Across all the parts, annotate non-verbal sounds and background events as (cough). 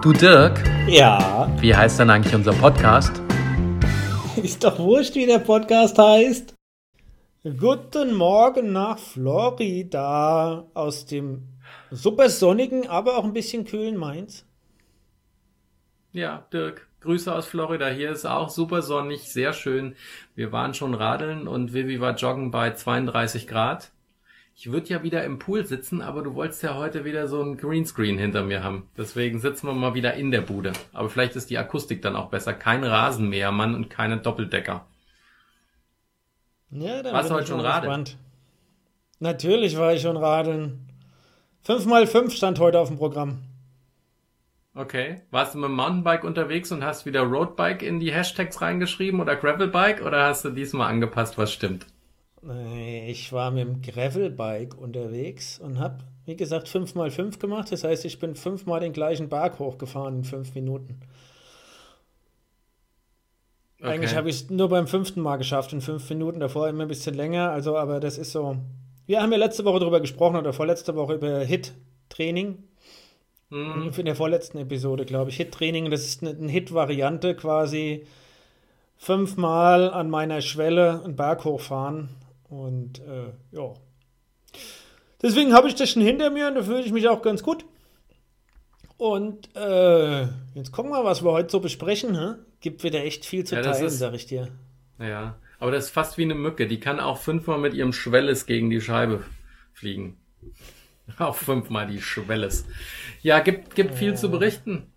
Du Dirk, Ja, wie heißt denn eigentlich unser Podcast? (laughs) ist doch wurscht, wie der Podcast heißt. Guten Morgen nach Florida aus dem super sonnigen, aber auch ein bisschen kühlen Mainz. Ja, Dirk, Grüße aus Florida. Hier ist auch super sonnig, sehr schön. Wir waren schon radeln und Vivi war joggen bei 32 Grad. Ich würde ja wieder im Pool sitzen, aber du wolltest ja heute wieder so ein Greenscreen hinter mir haben. Deswegen sitzen wir mal wieder in der Bude. Aber vielleicht ist die Akustik dann auch besser. Kein Rasenmähermann und keine Doppeldecker. Ja, dann Warst du heute ich schon mal radeln? gespannt. Natürlich war ich schon radeln. 5x5 stand heute auf dem Programm. Okay. Warst du mit dem Mountainbike unterwegs und hast wieder Roadbike in die Hashtags reingeschrieben oder Gravelbike oder hast du diesmal angepasst, was stimmt? Äh, Ich war mit dem Gravelbike unterwegs und habe, wie gesagt, 5x5 gemacht. Das heißt, ich bin fünfmal den gleichen Berg hochgefahren in fünf Minuten. Eigentlich Okay. habe ich es nur beim fünften Mal geschafft, in fünf Minuten. Davor immer ein bisschen länger. Also, aber das ist so. Wir haben ja letzte Woche darüber gesprochen oder vorletzte Woche über Hit-Training. Hm, In der vorletzten Episode, glaube ich. Hit-Training, das ist eine, eine Hit-Variante quasi. Fünfmal an meiner Schwelle einen Berg hochfahren. Und äh, ja. Deswegen habe ich das schon hinter mir und da fühle ich mich auch ganz gut. Und äh, jetzt gucken wir, was wir heute so besprechen. Hä? Gibt wieder echt viel zu Ja, teilen, ist- sag ich dir. Ja, aber das ist fast wie eine Mücke. Die kann auch fünfmal mit ihrem Schwelles gegen die Scheibe fliegen. (laughs) Auch fünfmal die Schwelles. Ja, gibt, gibt viel zu berichten.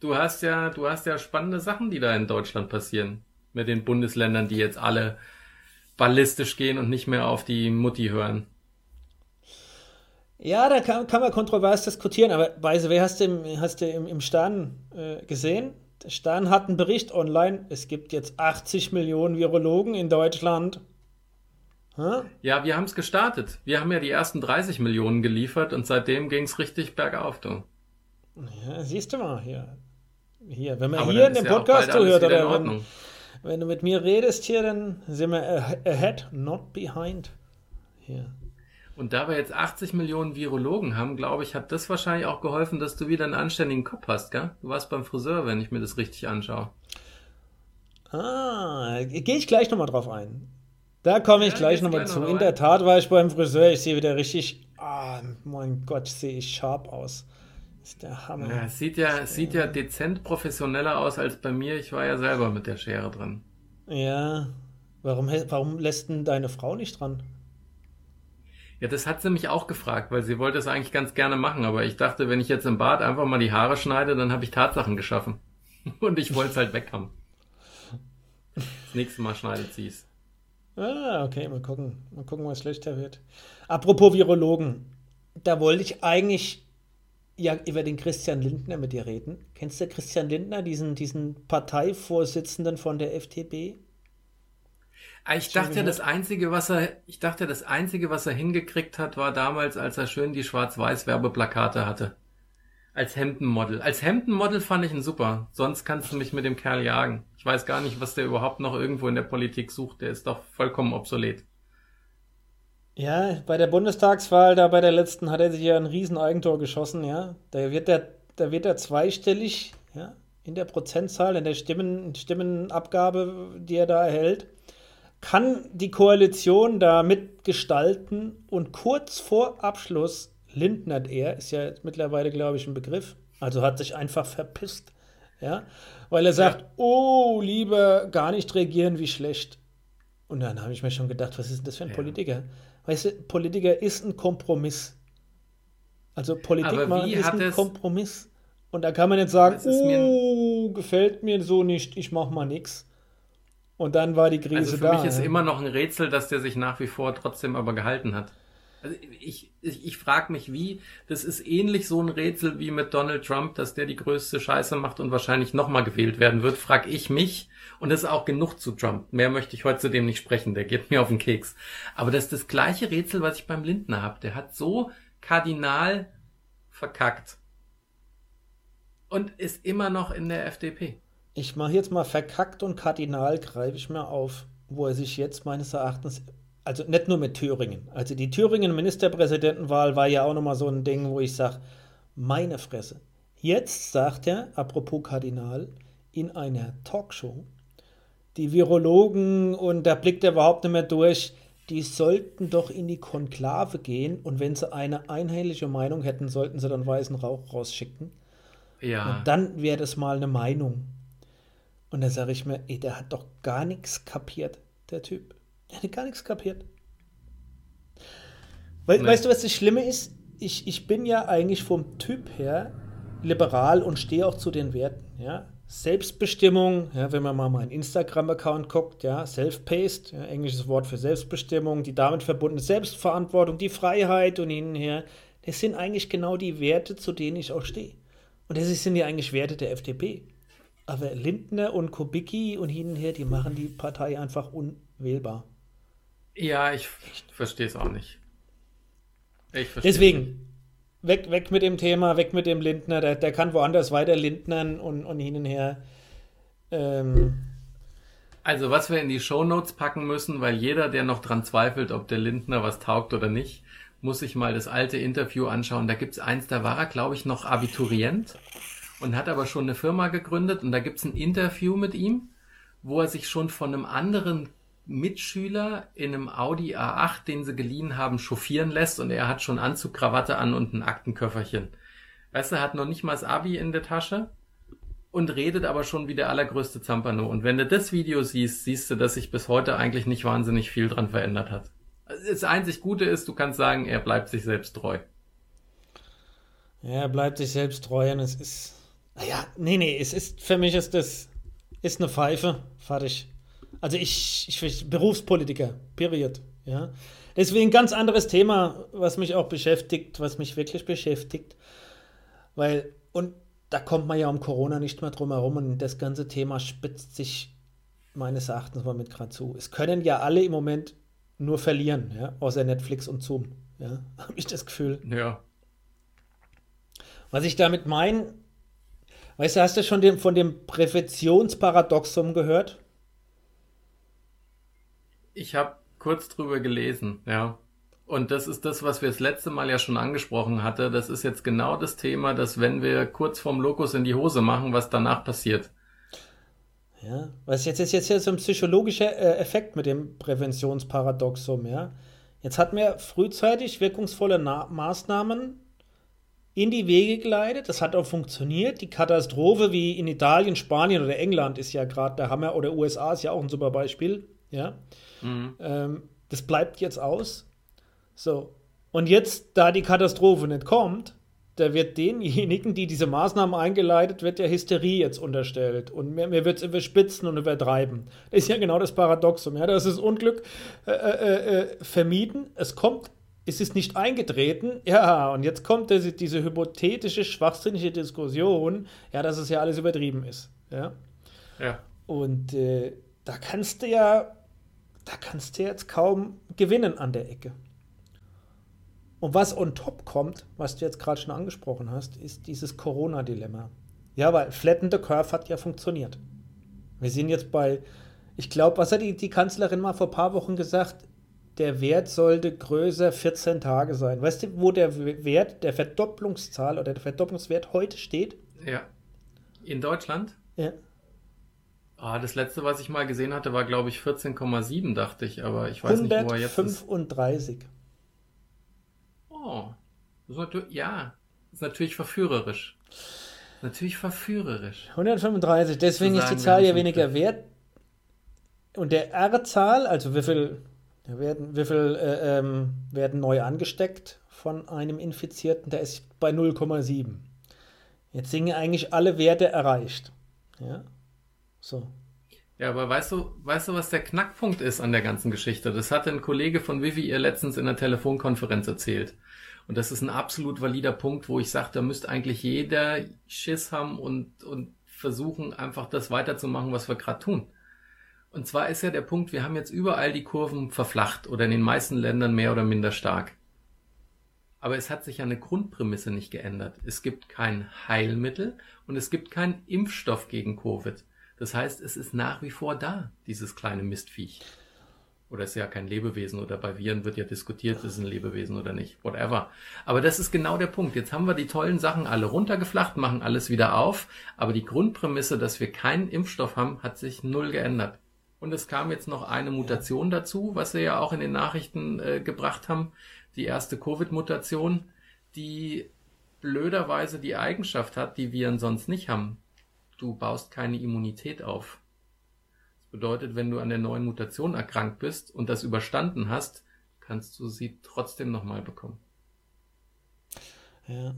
Du hast ja, du hast ja spannende Sachen, die da in Deutschland passieren. Mit den Bundesländern, die jetzt alle ballistisch gehen und nicht mehr auf die Mutti hören. Ja, da kann, kann man kontrovers diskutieren, aber Weise, wer hast du im, hast du im, im Stern äh, gesehen? Der Stern hat einen Bericht online. Es gibt jetzt 80 Millionen Virologen in Deutschland. Hä? Ja, wir haben es gestartet. Wir haben ja die ersten 30 Millionen geliefert und seitdem ging's richtig bergauf, du. Ja, siehst du mal hier. Hier, wenn man Aber hier in dem ja Podcast zuhört oder wenn. Wenn du mit mir redest hier, dann sind wir ah- ahead, not behind. Hier. Und da wir jetzt 80 Millionen Virologen haben, glaube ich, hat das wahrscheinlich auch geholfen, dass du wieder einen anständigen Kopf hast, gell? Du warst beim Friseur, wenn ich mir das richtig anschaue. Ah, gehe ich gleich nochmal drauf ein. Da komme ich Ja, gleich nochmal zu. noch In der Tat war ich beim Friseur. Ich sehe wieder richtig. Ah, mein Gott, sehe ich scharf aus. Ist der Hammer. Ja, sieht ja, es sieht ja dezent professioneller aus als bei mir. Ich war ja selber mit der Schere drin. Ja. Warum, warum lässt denn deine Frau nicht dran? Ja, das hat sie mich auch gefragt, weil sie wollte es eigentlich ganz gerne machen, aber ich dachte, wenn ich jetzt im Bad einfach mal die Haare schneide, dann habe ich Tatsachen geschaffen. (laughs) Und ich wollte es halt weg haben. Das nächste Mal schneidet sie es. Ah, okay, mal gucken. Mal gucken, was schlechter wird. Apropos Virologen. Da wollte ich eigentlich ja über den Christian Lindner mit dir reden. Kennst du Christian Lindner, diesen, diesen Parteivorsitzenden von der FDP? Ah, Ich dachte, das einzige, was er, ich dachte, das einzige, was er hingekriegt hat, war damals, als er schön die Schwarz-Weiß-Werbeplakate hatte. Als Hemdenmodel. Als Hemdenmodel fand ich ihn super. Sonst kannst du mich mit dem Kerl jagen. Ich weiß gar nicht, was der überhaupt noch irgendwo in der Politik sucht. Der ist doch vollkommen obsolet. Ja, bei der Bundestagswahl, da bei der letzten, hat er sich ja ein riesen Eigentor geschossen, ja. Da wird er, da wird er zweistellig, ja, in der Prozentzahl, in der Stimmen, Stimmenabgabe, die er da erhält. Kann die Koalition da mitgestalten und kurz vor Abschluss lindnert er, ist ja mittlerweile, glaube ich, ein Begriff, also hat sich einfach verpisst, ja, weil er sagt, oh, lieber gar nicht regieren, wie schlecht. Und dann habe ich mir schon gedacht, was ist denn das für ein Ja. Politiker? Weißt du, Politiker ist ein Kompromiss. Also Politik machen ist ein Kompromiss. Und da kann man nicht sagen, oh, gefällt mir so nicht, ich mach mal nix. Und dann war die Krise Also für da. mich ist ja. immer noch ein Rätsel, dass der sich nach wie vor trotzdem aber gehalten hat. Also ich, ich, ich frage mich wie, das ist ähnlich so ein Rätsel wie mit Donald Trump, dass der die größte Scheiße macht und wahrscheinlich nochmal gewählt werden wird, frag ich mich. Und das ist auch genug zu Trump. Mehr möchte ich heute zu dem nicht sprechen, der geht mir auf den Keks. Aber das ist das gleiche Rätsel, was ich beim Lindner hab. Der hat so kardinal verkackt. Und ist immer noch in der FDP. Ich mache jetzt mal verkackt und kardinal, greife ich mal auf, wo er sich jetzt meines Erachtens, also nicht nur mit Thüringen, also die Thüringen Ministerpräsidentenwahl war ja auch nochmal so ein Ding, wo ich sage, meine Fresse, jetzt sagt er, apropos Kardinal, in einer Talkshow, die Virologen und da blickt er überhaupt nicht mehr durch, die sollten doch in die Konklave gehen und wenn sie eine einheitliche Meinung hätten, sollten sie dann weißen Rauch rausschicken. Ja. Und dann wäre das mal eine Meinung. Und da sage ich mir, ey, der hat doch gar nichts kapiert, der Typ. Der hat gar nichts kapiert. We Nee. Weißt du, was das Schlimme ist? Ich, ich bin ja eigentlich vom Typ her liberal und stehe auch zu den Werten. Ja? Selbstbestimmung, ja, wenn man mal meinen Instagram-Account guckt, ja, Self-Paced, ja, englisches Wort für Selbstbestimmung, die damit verbundene Selbstverantwortung, die Freiheit und hin und her, das sind eigentlich genau die Werte, zu denen ich auch stehe. Und das sind ja eigentlich Werte der FDP. Aber Lindner und Kubicki und hin und her, die machen die Partei einfach unwählbar. Ja, ich verstehe es auch nicht. Ich Deswegen, weg, weg mit dem Thema, weg mit dem Lindner, der, der kann woanders weiter Lindnern und, und hin und her. Ähm, Also, was wir in die Shownotes packen müssen, weil jeder, der noch dran zweifelt, ob der Lindner was taugt oder nicht, muss sich mal das alte Interview anschauen. Da gibt's eins, da war er, glaube ich, noch Abiturient und hat aber schon eine Firma gegründet und da gibt's ein Interview mit ihm, wo er sich schon von einem anderen Mitschüler in einem Audi A8, den sie geliehen haben, chauffieren lässt und er hat schon Anzug, Krawatte an und ein Aktenköfferchen. Weißt du, hat noch nicht mal das Abi in der Tasche und redet aber schon wie der allergrößte Zampano. Und wenn du das Video siehst, siehst du, dass sich bis heute eigentlich nicht wahnsinnig viel dran verändert hat. Das einzig Gute ist, du kannst sagen, er bleibt sich selbst treu. ja, er bleibt sich selbst treu und es ist. Naja, nee, nee, es ist, für mich ist das, ist eine Pfeife, fertig. Also ich, ich, ich Berufspolitiker, period, ja. Deswegen ganz anderes Thema, was mich auch beschäftigt, was mich wirklich beschäftigt, weil, und da kommt man ja um Corona nicht mehr drum herum und das ganze Thema spitzt sich meines Erachtens mal mit gerade zu. Es können ja alle im Moment nur verlieren, ja, außer Netflix und Zoom, ja, (laughs) habe ich das Gefühl. Ja. Was ich damit meine, weißt du, hast du schon den, von dem Präventionsparadoxum gehört? Ich habe kurz drüber gelesen, ja. Und das ist das, was wir das letzte Mal ja schon angesprochen hatte. Das ist jetzt genau das Thema, dass wenn wir kurz vorm Lokus in die Hose machen, was danach passiert. Ja, was jetzt ist jetzt ja so ein psychologischer äh, Effekt mit dem Präventionsparadoxum, ja. Jetzt hat man frühzeitig wirkungsvolle Na Maßnahmen in die Wege geleitet. Das hat auch funktioniert. Die Katastrophe wie in Italien, Spanien oder England ist ja gerade der Hammer oder USA ist ja auch ein super Beispiel, ja. Mhm. Ähm, das bleibt jetzt aus. So. Und jetzt, da die Katastrophe nicht kommt, da wird denjenigen, die diese Maßnahmen eingeleitet, wird ja Hysterie jetzt unterstellt. Und mir, mir wird es überspitzen und übertreiben. Das ist ja genau das Paradoxum. Ja? Das ist Unglück äh, äh, äh, vermieden. Es kommt, es ist nicht eingetreten. Ja, und jetzt kommt diese, diese hypothetische, schwachsinnige Diskussion, ja, dass es ja alles übertrieben ist. Ja. Ja. Und äh, da kannst du ja, da kannst du jetzt kaum gewinnen an der Ecke. Und was on top kommt, was du jetzt gerade schon angesprochen hast, ist dieses Corona-Dilemma. Ja, weil Flatten the Curve hat ja funktioniert. Wir sind jetzt bei, ich glaube, was hat die, die Kanzlerin mal vor ein paar Wochen gesagt? Der Wert sollte größer 14 Tage sein. Weißt du, wo der Wert, der Verdopplungszahl oder der Verdopplungswert heute steht? Ja. In Deutschland? Ja. Ah, das letzte, was ich mal gesehen hatte, war, glaube ich, 14,7, dachte ich, aber ich weiß nicht, wo er jetzt ist. 135. Oh. Das ist natürlich, ja. Das ist natürlich verführerisch. Natürlich verführerisch. 135, deswegen ist die Zahl ja weniger wert. Und der R-Zahl, also wie viel, werden, wie viel äh, ähm, werden neu angesteckt von einem Infizierten, der ist bei 0,7. Jetzt sind ja eigentlich alle Werte erreicht. Ja, so. Ja, aber weißt du, weißt du, was der Knackpunkt ist an der ganzen Geschichte? Das hatte ein Kollege von Vivi ihr letztens in der Telefonkonferenz erzählt. Und das ist ein absolut valider Punkt, wo ich sage, da müsste eigentlich jeder Schiss haben und, und versuchen, einfach das weiterzumachen, was wir gerade tun. Und zwar ist ja der Punkt, wir haben jetzt überall die Kurven verflacht oder in den meisten Ländern mehr oder minder stark. Aber es hat sich ja eine Grundprämisse nicht geändert. Es gibt kein Heilmittel und es gibt keinen Impfstoff gegen Covid. Das heißt, es ist nach wie vor da, dieses kleine Mistviech. Oder ist ja kein Lebewesen oder bei Viren wird ja diskutiert, ist ein Lebewesen oder nicht, whatever. Aber das ist genau der Punkt. Jetzt haben wir die tollen Sachen alle runtergeflacht, machen alles wieder auf, aber die Grundprämisse, dass wir keinen Impfstoff haben, hat sich null geändert. Und es kam jetzt noch eine Mutation dazu, was wir ja auch in den Nachrichten äh, gebracht haben, die erste Covid-Mutation, die blöderweise die Eigenschaft hat, die Viren sonst nicht haben. Du baust keine Immunität auf. Bedeutet, wenn du an der neuen Mutation erkrankt bist und das überstanden hast, kannst du sie trotzdem nochmal bekommen. Ja.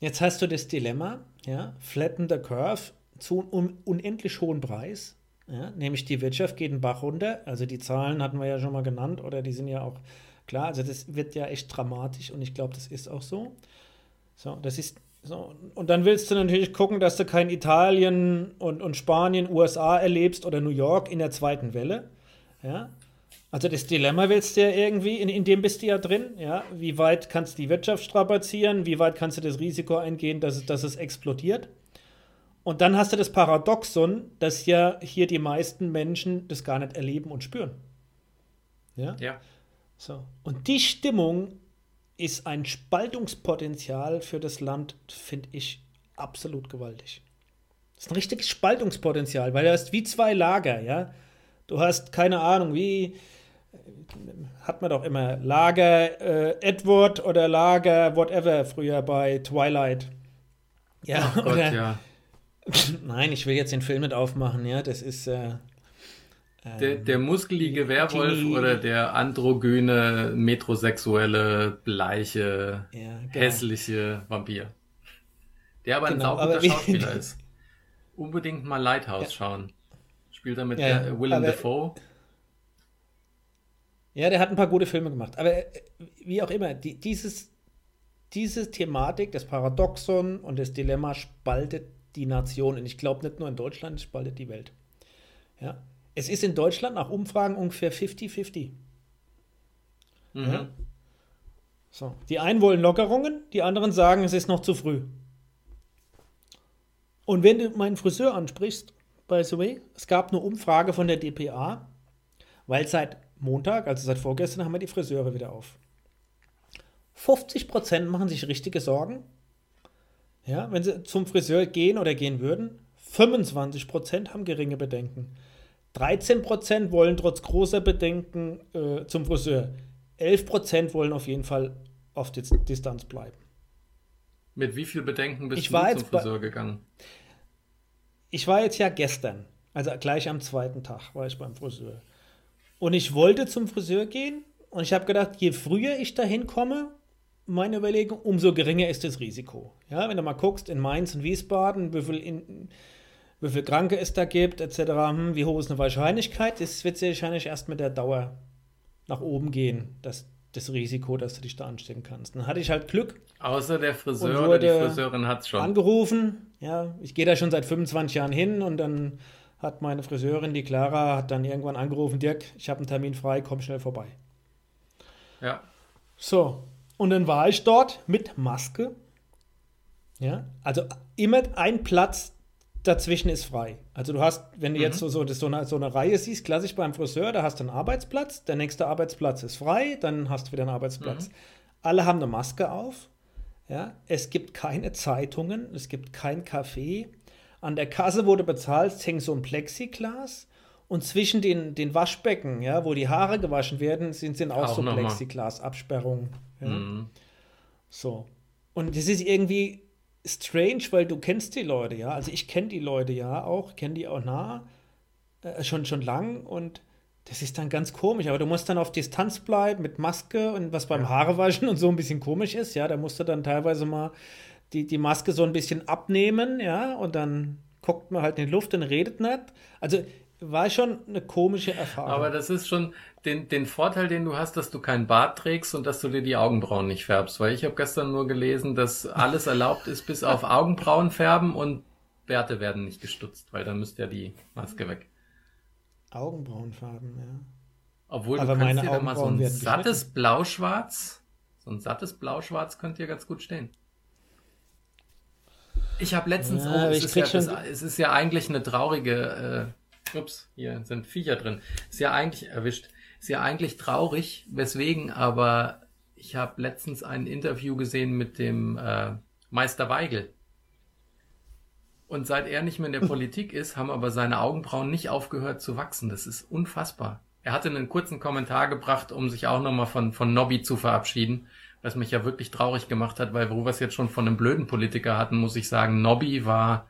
Jetzt hast du das Dilemma, ja, flatten the curve zu einem unendlich hohen Preis, ja, nämlich die Wirtschaft geht den Bach runter, also die Zahlen hatten wir ja schon mal genannt oder die sind ja auch klar, also das wird ja echt dramatisch und ich glaube, das ist auch so. So, das ist so, und dann willst du natürlich gucken, dass du kein Italien und, und Spanien, USA erlebst oder New York in der zweiten Welle. Ja? Also das Dilemma willst du ja irgendwie, in, in dem bist du ja drin. Ja? Wie weit kannst du die Wirtschaft strapazieren? Wie weit kannst du das Risiko eingehen, dass es, dass es explodiert? Und dann hast du das Paradoxon, dass ja hier die meisten Menschen das gar nicht erleben und spüren. Ja. ja. So. Und die Stimmung ist ein Spaltungspotenzial für das Land, finde ich, absolut gewaltig. Das ist ein richtiges Spaltungspotenzial, weil du hast wie zwei Lager, ja. Du hast keine Ahnung, wie hat man doch immer Lager äh, Edward oder Lager whatever früher bei Twilight. Ja, Gott, oder, ja. (laughs) Nein, ich will jetzt den Film nicht aufmachen, ja. Das ist äh, der, der muskelige Werwolf die, oder der androgyne, metrosexuelle, bleiche, ja, hässliche Vampir. Der aber genau, ein sauguter Schauspieler (laughs) ist. Unbedingt mal Lighthouse ja. schauen. Spielt er mit ja, der Willem Dafoe. Ja, der hat ein paar gute Filme gemacht. Aber äh, wie auch immer, die, dieses, diese Thematik, das Paradoxon und das Dilemma spaltet die Nation. Und ich glaube nicht nur in Deutschland, es spaltet die Welt. Ja. Es ist in Deutschland nach Umfragen ungefähr 50-50. Mhm. Ja? So. Die einen wollen Lockerungen, die anderen sagen, es ist noch zu früh. Und wenn du meinen Friseur ansprichst, by the way, es gab eine Umfrage von der DPA, weil seit Montag, also seit vorgestern, haben wir die Friseure wieder auf. 50% machen sich richtige Sorgen. Ja, wenn sie zum Friseur gehen oder gehen würden, 25% haben geringe Bedenken. 13% wollen trotz großer Bedenken äh, zum Friseur. 11% wollen auf jeden Fall auf Dis Distanz bleiben. Mit wie viel Bedenken bist ich du zum Friseur gegangen? Ich war jetzt ja gestern, also gleich am zweiten Tag war ich beim Friseur. Und ich wollte zum Friseur gehen und ich habe gedacht, je früher ich dahin komme, meine Überlegung, umso geringer ist das Risiko. Ja, wenn du mal guckst, in Mainz und Wiesbaden, wie viel in, wie viele Kranke es da gibt, etc., hm, wie hoch ist eine Wahrscheinlichkeit, das wird sich wahrscheinlich erst mit der Dauer nach oben gehen, das, das Risiko, dass du dich da anstecken kannst. Dann hatte ich halt Glück. Außer der Friseur oder die Friseurin hat es schon. Angerufen, ja, ich gehe da schon seit 25 Jahren hin und dann hat meine Friseurin, die Clara, hat dann irgendwann angerufen, Dirk, ich habe einen Termin frei, komm schnell vorbei. Ja. So, und dann war ich dort mit Maske. Ja, also immer ein Platz dazwischen ist frei. Also du hast, wenn du mhm. jetzt so, so, so, eine, so eine Reihe siehst, klassisch beim Friseur, da hast du einen Arbeitsplatz, der nächste Arbeitsplatz ist frei, dann hast du wieder einen Arbeitsplatz. Mhm. Alle haben eine Maske auf. Ja, es gibt keine Zeitungen, es gibt kein Kaffee. An der Kasse, wo du bezahlst, hängt so ein Plexiglas. Und zwischen den, den Waschbecken, ja, wo die Haare gewaschen werden, sind, sind auch, auch so Plexiglas-Absperrungen. Ja. Mhm. So. Und das ist irgendwie strange, weil du kennst die Leute, ja. Also ich kenne die Leute ja auch, kenne die auch nah, äh, schon, schon lang und das ist dann ganz komisch. Aber du musst dann auf Distanz bleiben mit Maske und was beim Haarewaschen und so ein bisschen komisch ist, ja. Da musst du dann teilweise mal die, die Maske so ein bisschen abnehmen, ja, und dann guckt man halt in die Luft und redet nicht. Also war schon eine komische Erfahrung. Aber das ist schon den, den Vorteil, den du hast, dass du keinen Bart trägst und dass du dir die Augenbrauen nicht färbst. Weil ich habe gestern nur gelesen, dass alles erlaubt ist, bis auf Augenbrauen färben und Bärte werden nicht gestutzt, weil dann müsste ja die Maske weg. Augenbrauenfarben, ja. Obwohl Aber du kannst dir da mal so ein sattes Blauschwarz, so ein sattes Blauschwarz könnte dir ganz gut stehen. Ich habe letztens, ja, oh, es, ist ja, das, es ist ja eigentlich eine traurige äh, ups, hier sind Viecher drin. Ist ja eigentlich erwischt. Ist ja eigentlich traurig, weswegen, aber ich habe letztens ein Interview gesehen mit dem äh, Meister Weigel. Und seit er nicht mehr in der (laughs) Politik ist, haben aber seine Augenbrauen nicht aufgehört zu wachsen. Das ist unfassbar. Er hatte einen kurzen Kommentar gebracht, um sich auch nochmal von, von Nobby zu verabschieden, was mich ja wirklich traurig gemacht hat, weil wo wir es jetzt schon von einem blöden Politiker hatten, muss ich sagen, Nobby war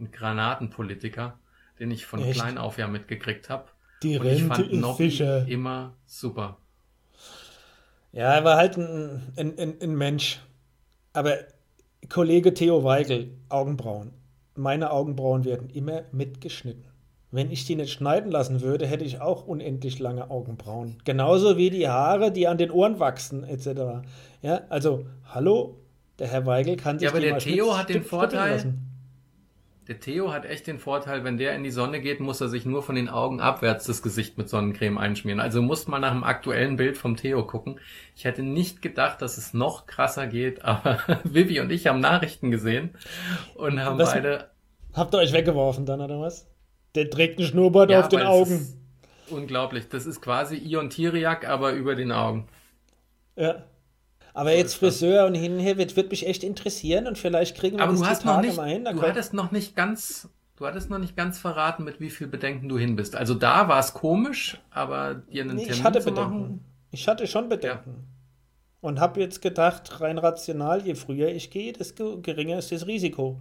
ein Granatenpolitiker, den ich von Echt? klein auf ja mitgekriegt habe. Die Und Rente ich fand Nobby Fischer. immer super. Ja, er war halt ein, ein, ein, ein Mensch. Aber Kollege Theo Weigel, Augenbrauen meine Augenbrauen werden immer mitgeschnitten. Wenn ich die nicht schneiden lassen würde, hätte ich auch unendlich lange Augenbrauen. Genauso wie die Haare, die an den Ohren wachsen, etc. Ja, also, hallo, der Herr Weigel kann sich Ja, aber der Theo hat den Vorteil, lassen. Der Theo hat echt den Vorteil, wenn der in die Sonne geht, muss er sich nur von den Augen abwärts das Gesicht mit Sonnencreme einschmieren. Also musst mal nach dem aktuellen Bild vom Theo gucken. Ich hätte nicht gedacht, dass es noch krasser geht, (laughs) aber Vivi und ich haben Nachrichten gesehen und haben was, beide. Habt ihr euch weggeworfen dann, oder was? Der trägt einen Schnurrbart ja, auf den Augen. unglaublich. Das ist quasi Ion Tiriak, aber über den Augen. Ja. Aber jetzt Friseur und hinher wird, wird mich echt interessieren und vielleicht kriegen wir Aber das du hast noch nicht, mal hin. Du hattest noch nicht ganz, du hattest noch nicht ganz verraten, mit wie viel Bedenken du hin bist. Also da war es komisch, aber dir einen nee, Termin ich hatte zu Bedenken. machen. Ich hatte schon Bedenken. Ja. Und habe jetzt gedacht, rein rational, je früher ich gehe, desto geringer ist das Risiko.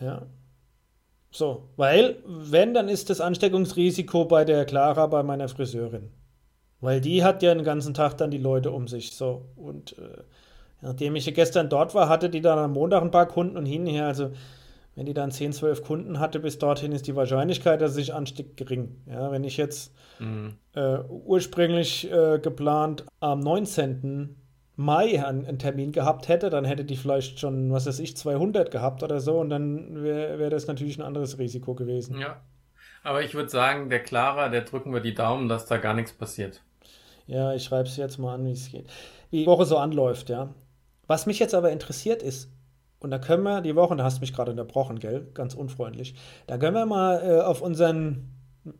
Ja. So, weil, wenn, dann ist das Ansteckungsrisiko bei der Clara, bei meiner Friseurin. Weil die hat ja den ganzen Tag dann die Leute um sich. So. Und äh, nachdem ich gestern dort war, hatte die dann am Montag ein paar Kunden und hinher, also wenn die dann 10, 12 Kunden hatte bis dorthin, ist die Wahrscheinlichkeit, dass sie sich ansteckt, gering. Ja, wenn ich jetzt mhm. äh, ursprünglich äh, geplant am 19. Mai einen, einen, Termin gehabt hätte, dann hätte die vielleicht schon, was weiß ich, 200 gehabt oder so und dann wäre wär das natürlich ein anderes Risiko gewesen. Ja. Aber ich würde sagen, der Clara, der drücken wir die Daumen, dass da gar nichts passiert. Ja, ich schreibe es jetzt mal an, wie es geht. Wie die Woche so anläuft, ja. Was mich jetzt aber interessiert ist, und da können wir die Woche, da hast du mich gerade unterbrochen, gell? Ganz unfreundlich. Da können wir mal äh, auf unseren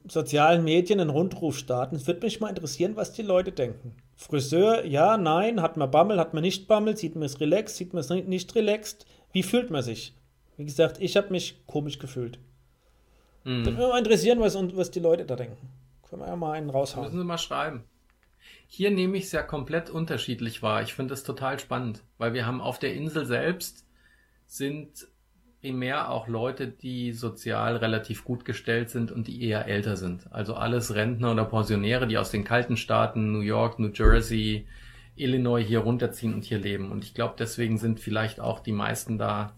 sozialen Medien einen Rundruf starten. Es würde mich mal interessieren, was die Leute denken. Friseur, ja, nein, hat man Bammel, hat man nicht Bammel, sieht man es relaxed, sieht man es nicht relaxed. Wie fühlt man sich? Wie gesagt, ich habe mich komisch gefühlt. Mhm. Würde mich mal interessieren, was, was die Leute da denken. Können wir ja mal einen raushauen. Müssen Sie mal schreiben. Hier nehme ich es ja komplett unterschiedlich wahr. Ich finde es total spannend, weil wir haben auf der Insel selbst sind primär auch Leute, die sozial relativ gut gestellt sind und die eher älter sind. Also alles Rentner oder Pensionäre, die aus den kalten Staaten New York, New Jersey, Illinois hier runterziehen und hier leben. Und ich glaube, deswegen sind vielleicht auch die meisten da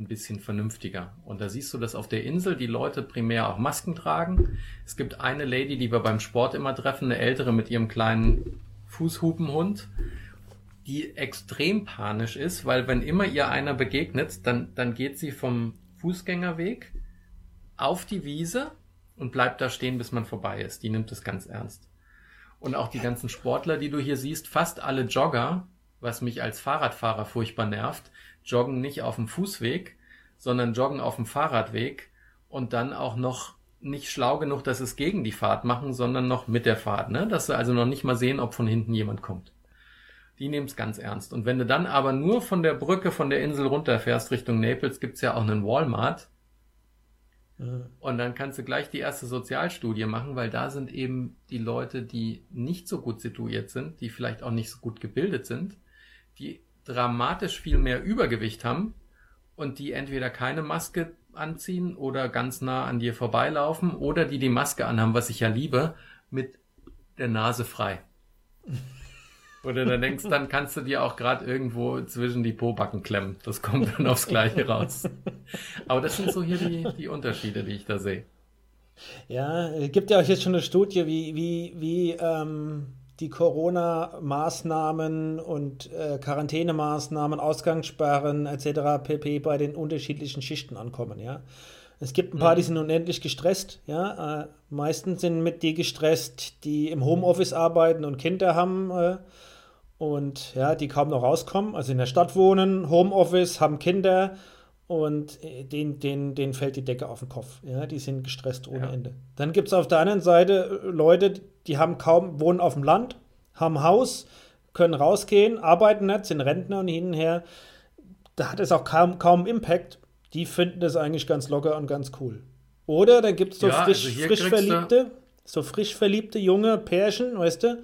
ein bisschen vernünftiger. Und da siehst du, dass auf der Insel die Leute primär auch Masken tragen. Es gibt eine Lady, die wir beim Sport immer treffen, eine ältere mit ihrem kleinen Fußhupenhund, die extrem panisch ist, weil wenn immer ihr einer begegnet, dann, dann geht sie vom Fußgängerweg auf die Wiese und bleibt da stehen, bis man vorbei ist. Die nimmt es ganz ernst. Und auch die ganzen Sportler, die du hier siehst, fast alle Jogger, was mich als Fahrradfahrer furchtbar nervt, joggen nicht auf dem Fußweg, sondern joggen auf dem Fahrradweg und dann auch noch nicht schlau genug, dass es gegen die Fahrt machen, sondern noch mit der Fahrt, ne? Dass sie also noch nicht mal sehen, ob von hinten jemand kommt. Die nehmen es ganz ernst. Und wenn du dann aber nur von der Brücke von der Insel runterfährst Richtung Naples, gibt's ja auch einen Walmart. Mhm. Und dann kannst du gleich die erste Sozialstudie machen, weil da sind eben die Leute, die nicht so gut situiert sind, die vielleicht auch nicht so gut gebildet sind, die dramatisch viel mehr Übergewicht haben und die entweder keine Maske anziehen oder ganz nah an dir vorbeilaufen oder die die Maske anhaben, was ich ja liebe, mit der Nase frei. Oder dann denkst, dann kannst du dir auch gerade irgendwo zwischen die Pobacken klemmen. Das kommt dann aufs Gleiche raus. Aber das sind so hier die, die Unterschiede, die ich da sehe. Ja, es gibt ja auch jetzt schon eine Studie, wie, wie, wie ähm, die Corona-Maßnahmen und äh, Quarantänemaßnahmen, Ausgangssperren etc. pp. bei den unterschiedlichen Schichten ankommen, ja. Es gibt ein paar, die mhm. sind unendlich gestresst, ja. Äh, meistens sind mit die gestresst, die im Homeoffice arbeiten und Kinder haben äh, und ja, die kaum noch rauskommen, also in der Stadt wohnen, Homeoffice, haben Kinder und äh, denen, denen, denen fällt die Decke auf den Kopf. Ja, die sind gestresst ohne Ja. Ende. Dann gibt es auf der anderen Seite äh, Leute, die haben kaum, wohnen auf dem Land, haben Haus, können rausgehen, arbeiten nicht, sind Rentner und hin und her. Da hat es auch kaum, kaum Impact. Die finden das eigentlich ganz locker und ganz cool. Oder dann gibt es so Ja, frisch, also frisch verliebte, so frisch verliebte junge Pärchen, weißt du,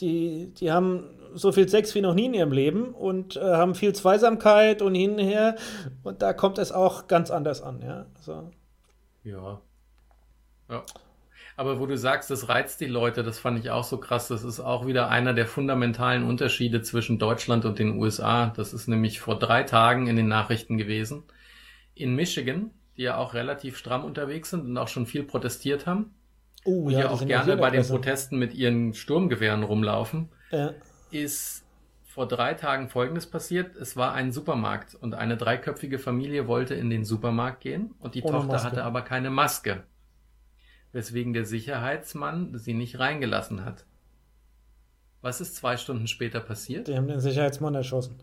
die, die haben so viel Sex wie noch nie in ihrem Leben und äh, haben viel Zweisamkeit und hin und her. Und da kommt es auch ganz anders an, ja. So. Ja. Ja. Aber wo du sagst, das reizt die Leute, das fand ich auch so krass. Das ist auch wieder einer der fundamentalen Unterschiede zwischen Deutschland und den USA. Das ist nämlich vor drei Tagen in den Nachrichten gewesen. In Michigan, die ja auch relativ stramm unterwegs sind und auch schon viel protestiert haben. Oh, Und ja, die auch gerne bei den. Protesten mit ihren Sturmgewehren rumlaufen. Ja. ist vor drei Tagen Folgendes passiert. Es war ein Supermarkt und eine dreiköpfige Familie wollte in den Supermarkt gehen und die Ohne Tochter Maske. hatte aber keine Maske, weswegen der Sicherheitsmann sie nicht reingelassen hat. Was ist zwei Stunden später passiert? Die haben den Sicherheitsmann erschossen.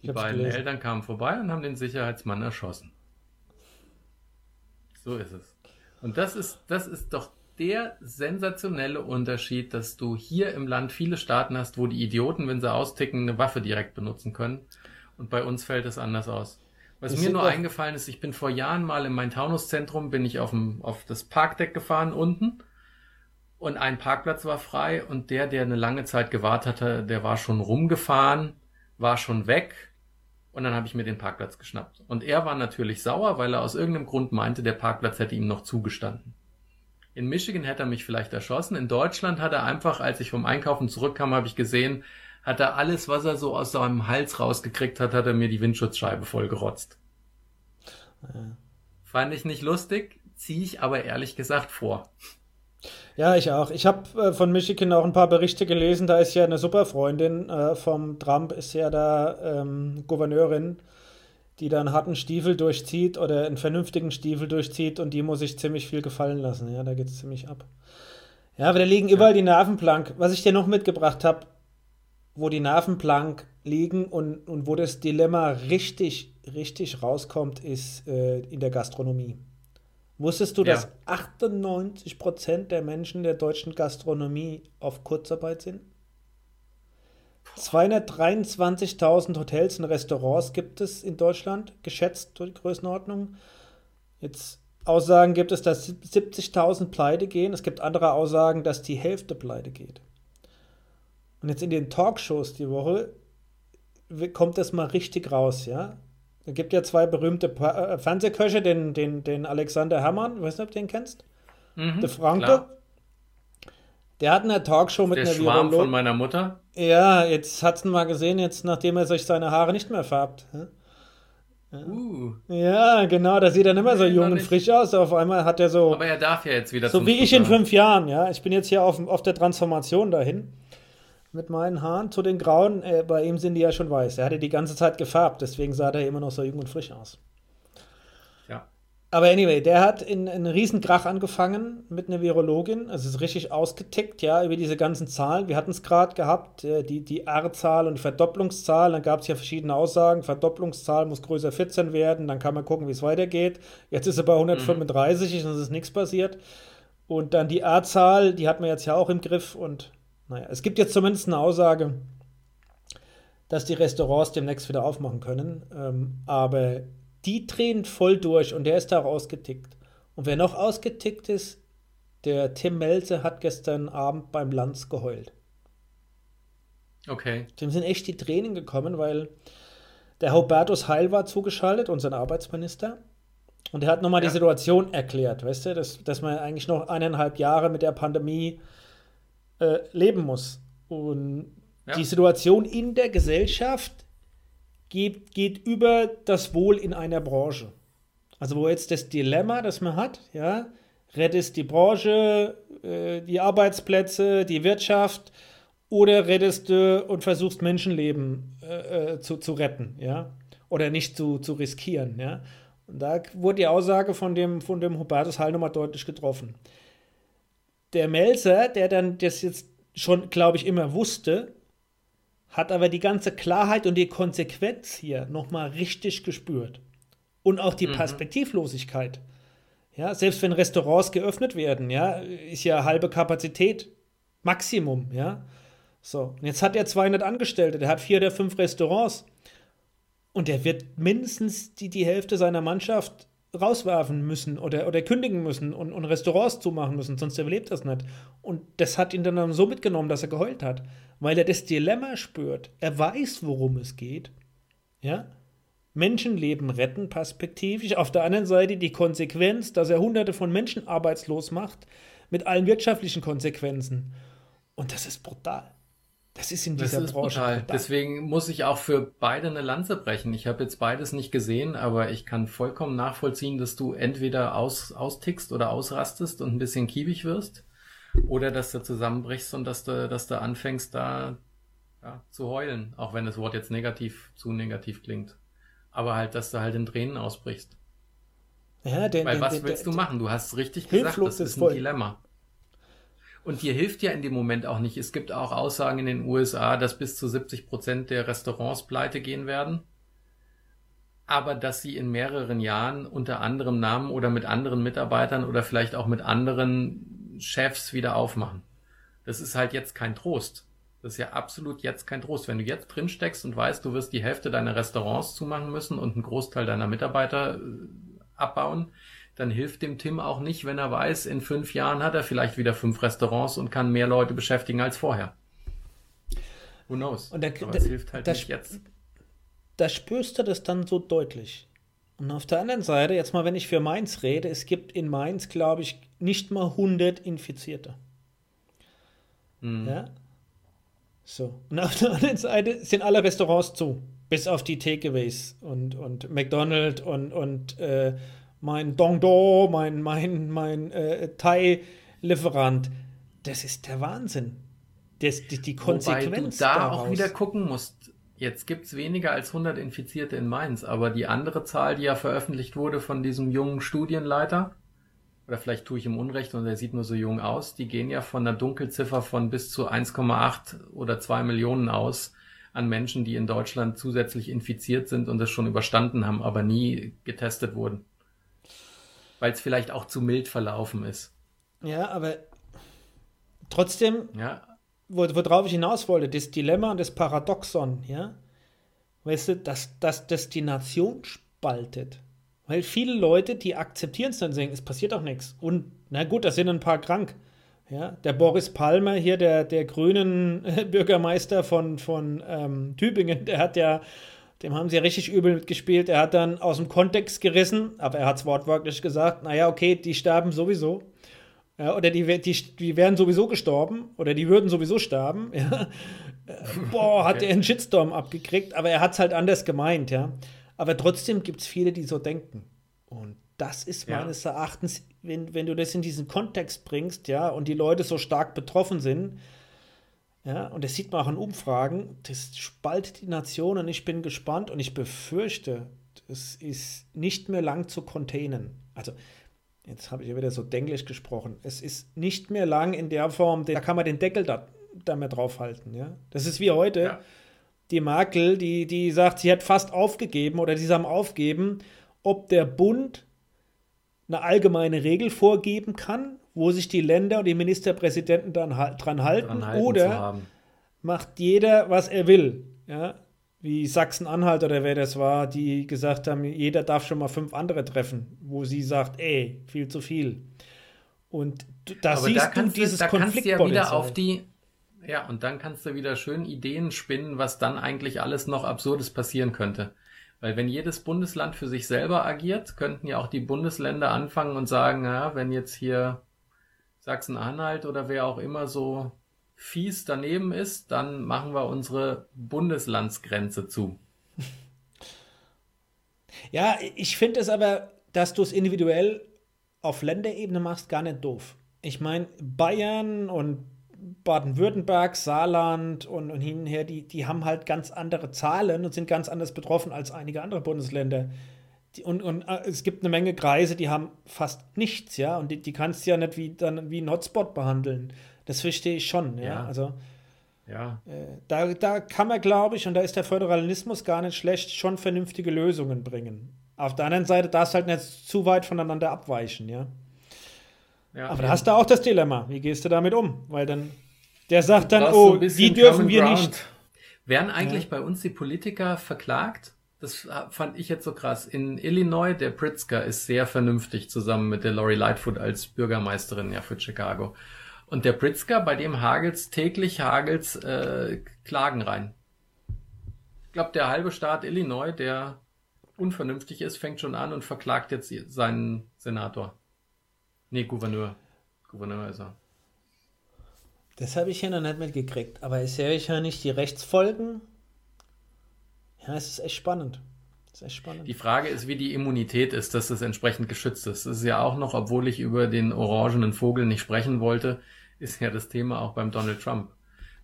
Ich Die beiden gelesen. Eltern kamen vorbei und haben den Sicherheitsmann erschossen. So ist es. Und das ist, das ist doch der sensationelle Unterschied, dass du hier im Land viele Staaten hast, wo die Idioten, wenn sie austicken, eine Waffe direkt benutzen können. Und bei uns fällt es anders aus. Was mir nur eingefallen ist, ich bin vor Jahren mal in mein Taunuszentrum, bin ich auf, dem, auf das Parkdeck gefahren unten und ein Parkplatz war frei und der, der eine lange Zeit gewartet hatte, der war schon rumgefahren, war schon weg und dann habe ich mir den Parkplatz geschnappt. Und er war natürlich sauer, weil er aus irgendeinem Grund meinte, der Parkplatz hätte ihm noch zugestanden. In Michigan hätte er mich vielleicht erschossen. In Deutschland hat er einfach, als ich vom Einkaufen zurückkam, habe ich gesehen, hat er alles, was er so aus seinem Hals rausgekriegt hat, hat er mir die Windschutzscheibe vollgerotzt. Ja. Fand ich nicht lustig, ziehe ich aber ehrlich gesagt vor. Ja, ich auch. Ich habe äh, von Michigan auch ein paar Berichte gelesen. Da ist ja eine super Freundin äh, vom Trump, ist ja da ähm, Gouverneurin, die da einen harten Stiefel durchzieht oder einen vernünftigen Stiefel durchzieht und die muss sich ziemlich viel gefallen lassen. Ja, da geht es ziemlich ab. Ja, aber da liegen überall die Nerven blank. Was ich dir noch mitgebracht habe, wo die Nerven blank liegen und, und wo das Dilemma richtig, richtig rauskommt, ist äh, in der Gastronomie. Wusstest du, Ja. dass 98% der Menschen der deutschen Gastronomie auf Kurzarbeit sind? 223.000 Hotels und Restaurants gibt es in Deutschland, geschätzt durch die Größenordnung. Jetzt Aussagen gibt es, dass 70.000 pleite gehen. Es gibt andere Aussagen, dass die Hälfte pleite geht. Und jetzt in den Talkshows die Woche kommt das mal richtig raus, ja? Es gibt ja zwei berühmte Pa- äh, Fernsehköche, den, den, den Alexander Herrmann, ich weiß nicht, ob du den kennst, Mhm, der Franke. klar. Der hat eine Talkshow mit Der einer Schwarm von Virologin. meiner Mutter. Ja, jetzt hat's ihn mal gesehen, jetzt nachdem er sich seine Haare nicht mehr färbt. ja? Uh, Ja, genau, da sieht er nicht mehr so jung und frisch aus. Auf einmal hat er so, aber er darf ja jetzt wieder so wie ich in fünf Jahren, ja. Ich bin jetzt hier auf, auf der Transformation dahin. Mit meinen Haaren zu den grauen. Äh, bei ihm sind die ja schon weiß. Er hatte die ganze Zeit gefärbt, deswegen sah der immer noch so jung und frisch aus. Ja. Aber anyway, der hat in, in einen riesen Krach angefangen mit einer Virologin. Also es ist richtig ausgetickt, ja, über diese ganzen Zahlen. Wir hatten es gerade gehabt, äh, die, die R-Zahl und Verdopplungszahl. Dann gab es ja verschiedene Aussagen. Verdopplungszahl muss größer 14 werden. Dann kann man gucken, wie es weitergeht. Jetzt ist er bei 135 und es ist nichts passiert. Und dann die R-Zahl, die hat man jetzt ja auch im Griff. Und naja, es gibt jetzt zumindest eine Aussage, dass die Restaurants demnächst wieder aufmachen können. Ähm, aber die drehen voll durch und der ist da auch ausgetickt. Und wer noch ausgetickt ist, der Tim Melze hat gestern Abend beim Lanz geheult. Okay. Dem sind echt die Tränen gekommen, weil der Hubertus Heil war zugeschaltet, unser Arbeitsminister. Und er hat nochmal Ja. die Situation erklärt, weißt du, dass, dass man eigentlich noch eineinhalb Jahre mit der Pandemie äh, leben muss. Und Ja. die Situation in der Gesellschaft geht, geht über das Wohl in einer Branche. Also wo jetzt das Dilemma, das man hat, ja, rettest die Branche, äh, die Arbeitsplätze, die Wirtschaft oder rettest du und versuchst Menschenleben äh, äh, zu, zu retten, ja, oder nicht zu, zu riskieren, ja. Und da wurde die Aussage von dem, von dem Hubertus Heil nochmal deutlich getroffen. Der Melzer, der dann das jetzt schon, glaube ich, immer wusste, hat aber die ganze Klarheit und die Konsequenz hier nochmal richtig gespürt. Und auch die mhm. Perspektivlosigkeit. Ja, selbst wenn Restaurants geöffnet werden, ja, ist ja halbe Kapazität, Maximum, ja. So, und jetzt hat er 200 Angestellte, der hat vier oder fünf Restaurants. Und der wird mindestens die, die Hälfte seiner Mannschaft rauswerfen müssen oder, oder kündigen müssen und, und Restaurants zumachen müssen, sonst überlebt das nicht. Und das hat ihn dann so mitgenommen, dass er geheult hat, weil er das Dilemma spürt. Er weiß, worum es geht. Ja? Menschenleben retten perspektivisch. Auf der anderen Seite die Konsequenz, dass er hunderte von Menschen arbeitslos macht, mit allen wirtschaftlichen Konsequenzen. Und das ist brutal. Das ist in dieser ist Branche. Brutal. Deswegen muss ich auch für beide eine Lanze brechen. Ich habe jetzt beides nicht gesehen, aber ich kann vollkommen nachvollziehen, dass du entweder aus, austickst oder ausrastest und ein bisschen kiebig wirst oder dass du zusammenbrichst und dass du, dass du anfängst, da ja, zu heulen, auch wenn das Wort jetzt negativ zu negativ klingt. Aber halt, dass du halt in Tränen ausbrichst. Ja, den, Weil den, was den, willst du machen? Du hast richtig gesagt, das ist ein voll. Dilemma. Und dir hilft ja in dem Moment auch nicht. Es gibt auch Aussagen in den USA, dass bis zu 70 Prozent der Restaurants pleite gehen werden. Aber dass sie in mehreren Jahren unter anderem Namen oder mit anderen Mitarbeitern oder vielleicht auch mit anderen Chefs wieder aufmachen. Das ist halt jetzt kein Trost. Das ist ja absolut jetzt kein Trost. Wenn du jetzt drin steckst und weißt, du wirst die Hälfte deiner Restaurants zumachen müssen und einen Großteil deiner Mitarbeiter äh, abbauen, dann hilft dem Tim auch nicht, wenn er weiß, in fünf Jahren hat er vielleicht wieder fünf Restaurants und kann mehr Leute beschäftigen als vorher. Who knows? Und der, Aber es hilft halt nicht jetzt. Da spürst du das dann so deutlich. Und auf der anderen Seite, jetzt mal, wenn ich für Mainz rede, es gibt in Mainz, glaube ich, nicht mal 100 Infizierte. Mhm. Ja? So. Und auf der anderen Seite sind alle Restaurants zu. Bis auf die Takeaways und, und McDonald's und, und äh, mein Dongdo, mein, mein, mein äh, Thai-Lieferant. Das ist der Wahnsinn. Das, die, die Konsequenz Wobei du da daraus. auch wieder gucken musst. Jetzt gibt es weniger als 100 Infizierte in Mainz, aber die andere Zahl, die ja veröffentlicht wurde von diesem jungen Studienleiter, oder vielleicht tue ich ihm Unrecht und er sieht nur so jung aus, die gehen ja von einer Dunkelziffer von bis zu 1,8 oder 2 Millionen aus an Menschen, die in Deutschland zusätzlich infiziert sind und das schon überstanden haben, aber nie getestet wurden weil es vielleicht auch zu mild verlaufen ist. Ja, aber trotzdem, ja. worauf ich hinaus wollte, das Dilemma und das Paradoxon, ja, weißt du, dass, dass das die Nation spaltet. Weil viele Leute, die akzeptieren es dann sehen, es passiert auch nichts. Und na gut, da sind ein paar krank. Ja, der Boris Palmer hier, der, der grünen (laughs) Bürgermeister von, von ähm, Tübingen, der hat ja dem haben sie ja richtig übel mitgespielt. Er hat dann aus dem Kontext gerissen, aber er hat es wortwörtlich gesagt, naja, okay, die sterben sowieso. Ja, oder die, die, die wären sowieso gestorben oder die würden sowieso sterben. (laughs) Ja. Boah, hat okay. er einen Shitstorm abgekriegt, aber er hat es halt anders gemeint, ja. Aber trotzdem gibt es viele, die so denken. Und das ist meines ja. Erachtens, wenn, wenn du das in diesen Kontext bringst, ja, und die Leute so stark betroffen sind, ja, und das sieht man auch in Umfragen, das spaltet die Nation und ich bin gespannt und ich befürchte, das ist nicht mehr lang zu containen. Also, jetzt habe ich ja wieder so denglisch gesprochen. Es ist nicht mehr lang in der Form, da kann man den Deckel da, da mehr draufhalten. Ja? Das ist wie heute. Ja. Die Merkel, die, die sagt, sie hat fast aufgegeben oder sie haben aufgeben, ob der Bund eine allgemeine Regel vorgeben kann, wo sich die Länder und die Ministerpräsidenten dann dran halten, dran halten oder macht jeder, was er will. Ja? Wie Sachsen-Anhalt oder wer das war, die gesagt haben, jeder darf schon mal fünf andere treffen, wo sie sagt, ey, viel zu viel. Und da Aber siehst da du dieses da du ja wieder auf die ja, und dann kannst du wieder schön Ideen spinnen, was dann eigentlich alles noch Absurdes passieren könnte. Weil wenn jedes Bundesland für sich selber agiert, könnten ja auch die Bundesländer anfangen und sagen, ja, wenn jetzt hier Sachsen-Anhalt oder wer auch immer so fies daneben ist, dann machen wir unsere Bundeslandsgrenze zu. (laughs) Ja, ich finde es aber, dass du es individuell auf Länderebene machst, gar nicht doof. Ich meine, Bayern und Baden-Württemberg, Saarland und, und hin und her, die, die haben halt ganz andere Zahlen und sind ganz anders betroffen als einige andere Bundesländer. Die, und, und äh, es gibt eine Menge Kreise, die haben fast nichts, ja, und die, die kannst du ja nicht wie, dann, wie ein Hotspot behandeln. Das verstehe ich schon, ja. ja. Also ja. Äh, da, da kann man, glaube ich, und da ist der Föderalismus gar nicht schlecht, schon vernünftige Lösungen bringen. Auf der anderen Seite darfst du halt nicht zu weit voneinander abweichen, ja. Ja, Aber da hast du auch das Dilemma. Wie gehst du damit um? Weil dann, der sagt dann, so oh, bisschen die dürfen wir Ground. nicht. Werden eigentlich bei uns die Politiker verklagt? Das fand ich jetzt so krass. In Illinois, der Pritzker ist sehr vernünftig zusammen mit der Lori Lightfoot als Bürgermeisterin ja für Chicago. Und der Pritzker, bei dem hagelt's täglich hagelt's äh, Klagen rein. Ich glaube, der halbe Staat Illinois, der unvernünftig ist, fängt schon an und verklagt jetzt seinen Senator. Nee, Gouverneur. Gouverneur ist er. Das habe ich hier noch nicht mitgekriegt. Aber ist ja wahrscheinlich die Rechtsfolgen. Ja, es ist echt spannend. Es ist echt spannend. Die Frage ist, wie die Immunität ist, dass es entsprechend geschützt ist. Das ist ja auch noch, obwohl ich über den orangenen Vogel nicht sprechen wollte, ist ja das Thema auch beim Donald Trump.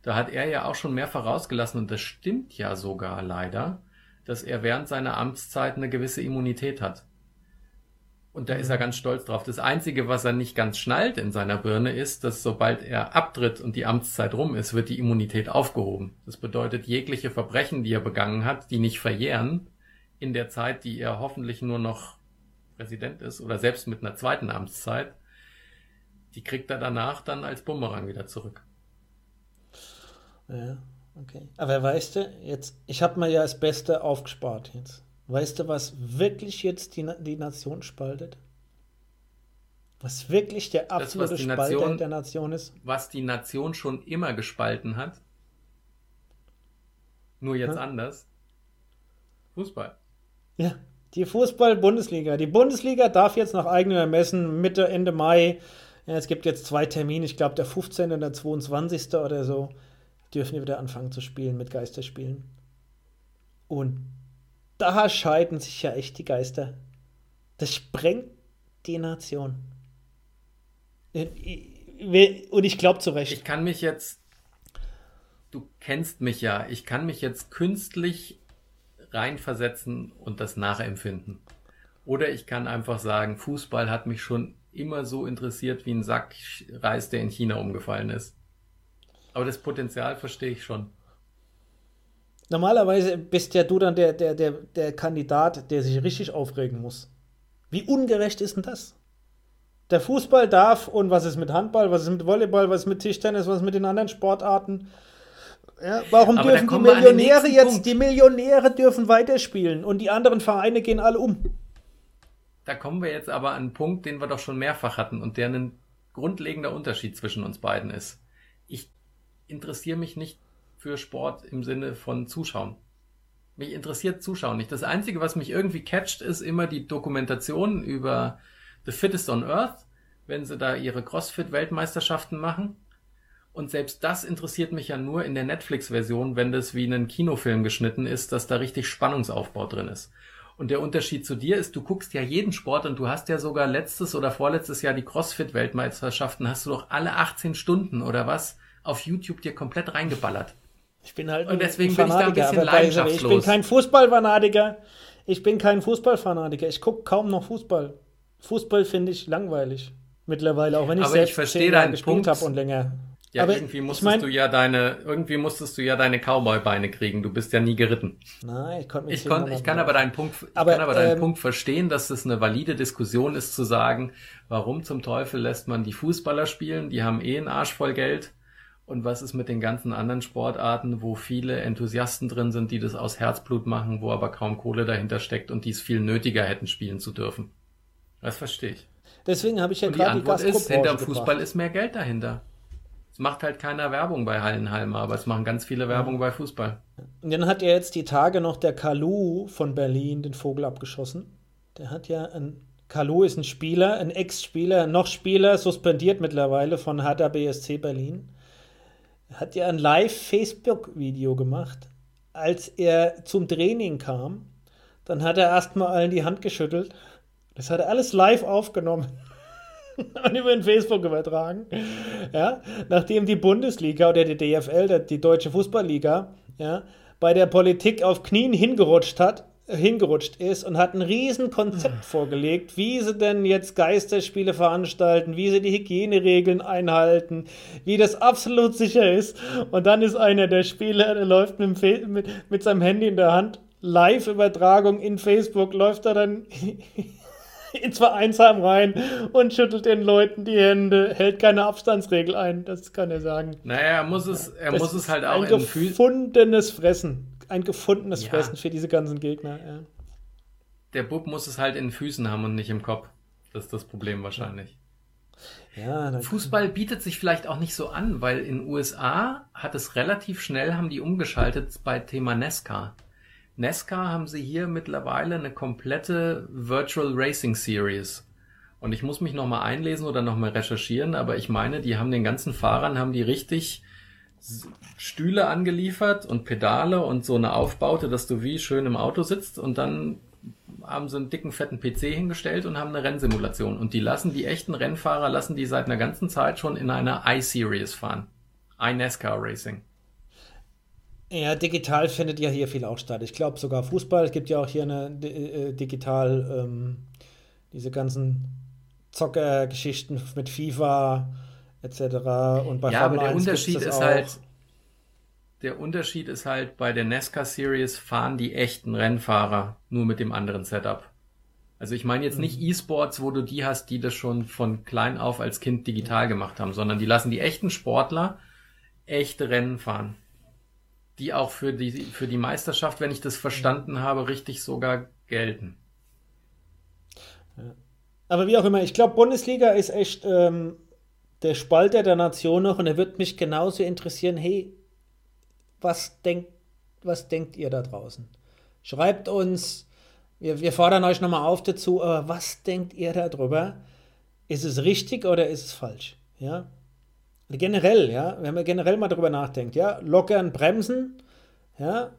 Da hat er ja auch schon mehrfach rausgelassen, und das stimmt ja sogar leider, dass er während seiner Amtszeit eine gewisse Immunität hat. Und da ist er ganz stolz drauf. Das Einzige, was er nicht ganz schnallt in seiner Birne, ist, dass sobald er abtritt und die Amtszeit rum ist, wird die Immunität aufgehoben. Das bedeutet, jegliche Verbrechen, die er begangen hat, die nicht verjähren, in der Zeit, die er hoffentlich nur noch Präsident ist oder selbst mit einer zweiten Amtszeit, die kriegt er danach dann als Bumerang wieder zurück. Ja, okay. Aber weißt du, jetzt, ich habe mir ja das Beste aufgespart jetzt. Weißt du, was wirklich jetzt die, die Nation spaltet? Was wirklich der absolute die Spalter Nation- der Nation ist? Was die Nation schon immer gespalten hat, nur jetzt Hm? anders. Fußball. Ja, die Fußball-Bundesliga. Die Bundesliga darf jetzt nach eigenem Ermessen Mitte, Ende Mai, ja, es gibt jetzt zwei Termine, ich glaube der 15. und der 22. oder so, dürfen die wieder anfangen zu spielen mit Geisterspielen. Und da scheiden sich ja echt die Geister. Das sprengt die Nation. Und ich glaube zu Recht. Ich kann mich jetzt, du kennst mich ja, ich kann mich jetzt künstlich reinversetzen und das nachempfinden. Oder ich kann einfach sagen, Fußball hat mich schon immer so interessiert wie ein Sack Reis, der in China umgefallen ist. Aber das Potenzial verstehe ich schon. Normalerweise bist ja du dann der, der, der, der Kandidat, der sich richtig aufregen muss. Wie ungerecht ist denn das? Der Fußball darf und was ist mit Handball, was ist mit Volleyball, was ist mit Tischtennis, was ist mit den anderen Sportarten? Ja, warum Aber dürfen die Millionäre jetzt, Punkt. die Millionäre dürfen weiterspielen und die anderen Vereine gehen alle um? Da kommen wir jetzt aber an einen Punkt, den wir doch schon mehrfach hatten und der ein grundlegender Unterschied zwischen uns beiden ist. Ich interessiere mich nicht für Sport im Sinne von Zuschauen. Mich interessiert Zuschauen nicht. Das Einzige, was mich irgendwie catcht, ist immer die Dokumentation über The Fittest on Earth, wenn sie da ihre CrossFit-Weltmeisterschaften machen. Und selbst das interessiert mich ja nur in der Netflix-Version, wenn das wie ein Kinofilm geschnitten ist, dass da richtig Spannungsaufbau drin ist. Und der Unterschied zu dir ist, du guckst ja jeden Sport und du hast ja sogar letztes oder vorletztes Jahr die CrossFit-Weltmeisterschaften, hast du doch alle 18 Stunden oder was auf YouTube dir komplett reingeballert. Ich bin halt Und deswegen bin ich da ein bisschen bei- Ich bin leidenschaftslos. kein Fußballfanatiker. Ich bin kein Fußballfanatiker. Ich gucke kaum noch Fußball. Fußball finde ich langweilig. Mittlerweile, auch wenn ich Aber selbst ich verstehe deinen gespielt Punkt. habe und länger. Ja, aber irgendwie ich musstest mein- du ja deine, irgendwie musstest du ja deine Cowboy-Beine kriegen. Du bist ja nie geritten. Nein, ich konnte mich Ich, ich kann aber deinen Punkt, ich Aber, kann aber deinen ähm, Punkt verstehen, dass es eine valide Diskussion ist zu sagen, warum zum Teufel lässt man die Fußballer spielen? Die haben eh einen Arsch voll Geld. Und was ist mit den ganzen anderen Sportarten, wo viele Enthusiasten drin sind, die das aus Herzblut machen, wo aber kaum Kohle dahinter steckt und die es viel nötiger hätten spielen zu dürfen? Das verstehe ich. Deswegen habe ich ja die gerade die, Antwort ist, Gastrobranche hinterm Fußball gebracht. ist mehr Geld dahinter. Es macht halt keiner Werbung bei Hallenhalmer, aber es machen ganz viele Werbung bei Fußball. Und dann hat ja jetzt die Tage noch der Kalu von Berlin den Vogel abgeschossen. Der hat ja ein. Kalu ist ein Spieler, ein Ex-Spieler, noch Spieler, suspendiert mittlerweile von Hertha BSC Berlin. Hat ja ein Live-Facebook-Video gemacht, als er zum Training kam. Dann hat er erstmal allen die Hand geschüttelt. Das hat er alles live aufgenommen (laughs) und über den Facebook übertragen. Ja, nachdem die Bundesliga oder die DFL, die Deutsche Fußballliga, ja, bei der Politik auf Knien hingerutscht hat, hingerutscht ist und hat ein riesen Konzept vorgelegt, wie sie denn jetzt Geisterspiele veranstalten, wie sie die Hygieneregeln einhalten, wie das absolut sicher ist. Und dann ist einer der Spieler, der läuft mit, mit, mit seinem Handy in der Hand Live-Übertragung in Facebook läuft er dann (laughs) ins Vereinsheim rein und schüttelt den Leuten die Hände, hält keine Abstandsregel ein, das kann er sagen. Naja, er muss es, er das muss es halt auch ein gefundenes Fressen, ein gefundenes ja. Fressen für diese ganzen Gegner. Ja. Der Bub muss es halt in den Füßen haben und nicht im Kopf. Das ist das Problem wahrscheinlich. Ja, Fußball bietet sich vielleicht auch nicht so an, weil in USA hat es relativ schnell, haben die umgeschaltet bei Thema Nesca. Nesca haben sie hier mittlerweile eine komplette Virtual Racing Series. Und ich muss mich nochmal einlesen oder nochmal recherchieren, aber ich meine, die haben den ganzen Fahrern, haben die richtig Stühle angeliefert und Pedale und so eine Aufbaute, dass du wie schön im Auto sitzt und dann haben sie einen dicken, fetten PC hingestellt und haben eine Rennsimulation. Und die lassen, die echten Rennfahrer lassen die seit einer ganzen Zeit schon in einer i-Series fahren. iNASCAR Racing. Ja, digital findet ja hier viel auch statt. Ich glaube sogar Fußball. Es gibt ja auch hier eine äh, digital ähm, diese ganzen Zockergeschichten mit FIFA etc. Und bei ja, Formel aber der Unterschied ist halt, der Unterschied ist halt, bei der NASCAR Series fahren die echten Rennfahrer nur mit dem anderen Setup. Also ich meine jetzt nicht mhm. E-Sports, wo du die hast, die das schon von klein auf als Kind digital gemacht haben, sondern die lassen die echten Sportler echte Rennen fahren. Die auch für die, für die Meisterschaft, wenn ich das verstanden habe, richtig sogar gelten. Aber wie auch immer, ich glaube, Bundesliga ist echt ähm, der Spalter der Nation noch und er wird mich genauso interessieren, hey, was denkt, was denkt ihr da draußen? Schreibt uns, wir, wir fordern euch nochmal auf dazu, aber was denkt ihr darüber? Ist es richtig oder ist es falsch? Ja? Generell, ja, wenn man generell mal darüber nachdenkt, ja, lockern, bremsen, ja,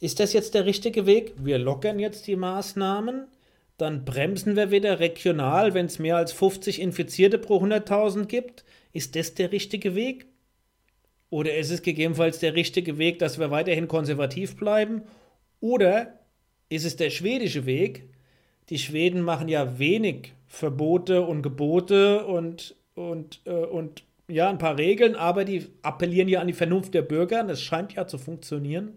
ist das jetzt der richtige Weg? Wir lockern jetzt die Maßnahmen, dann bremsen wir wieder regional, wenn es mehr als 50 Infizierte pro 100.000 gibt. Ist das der richtige Weg? Oder ist es gegebenenfalls der richtige Weg, dass wir weiterhin konservativ bleiben? Oder ist es der schwedische Weg? Die Schweden machen ja wenig Verbote und Gebote und, und, äh, und ja, ein paar Regeln, aber die appellieren ja an die Vernunft der Bürger. Das scheint ja zu funktionieren.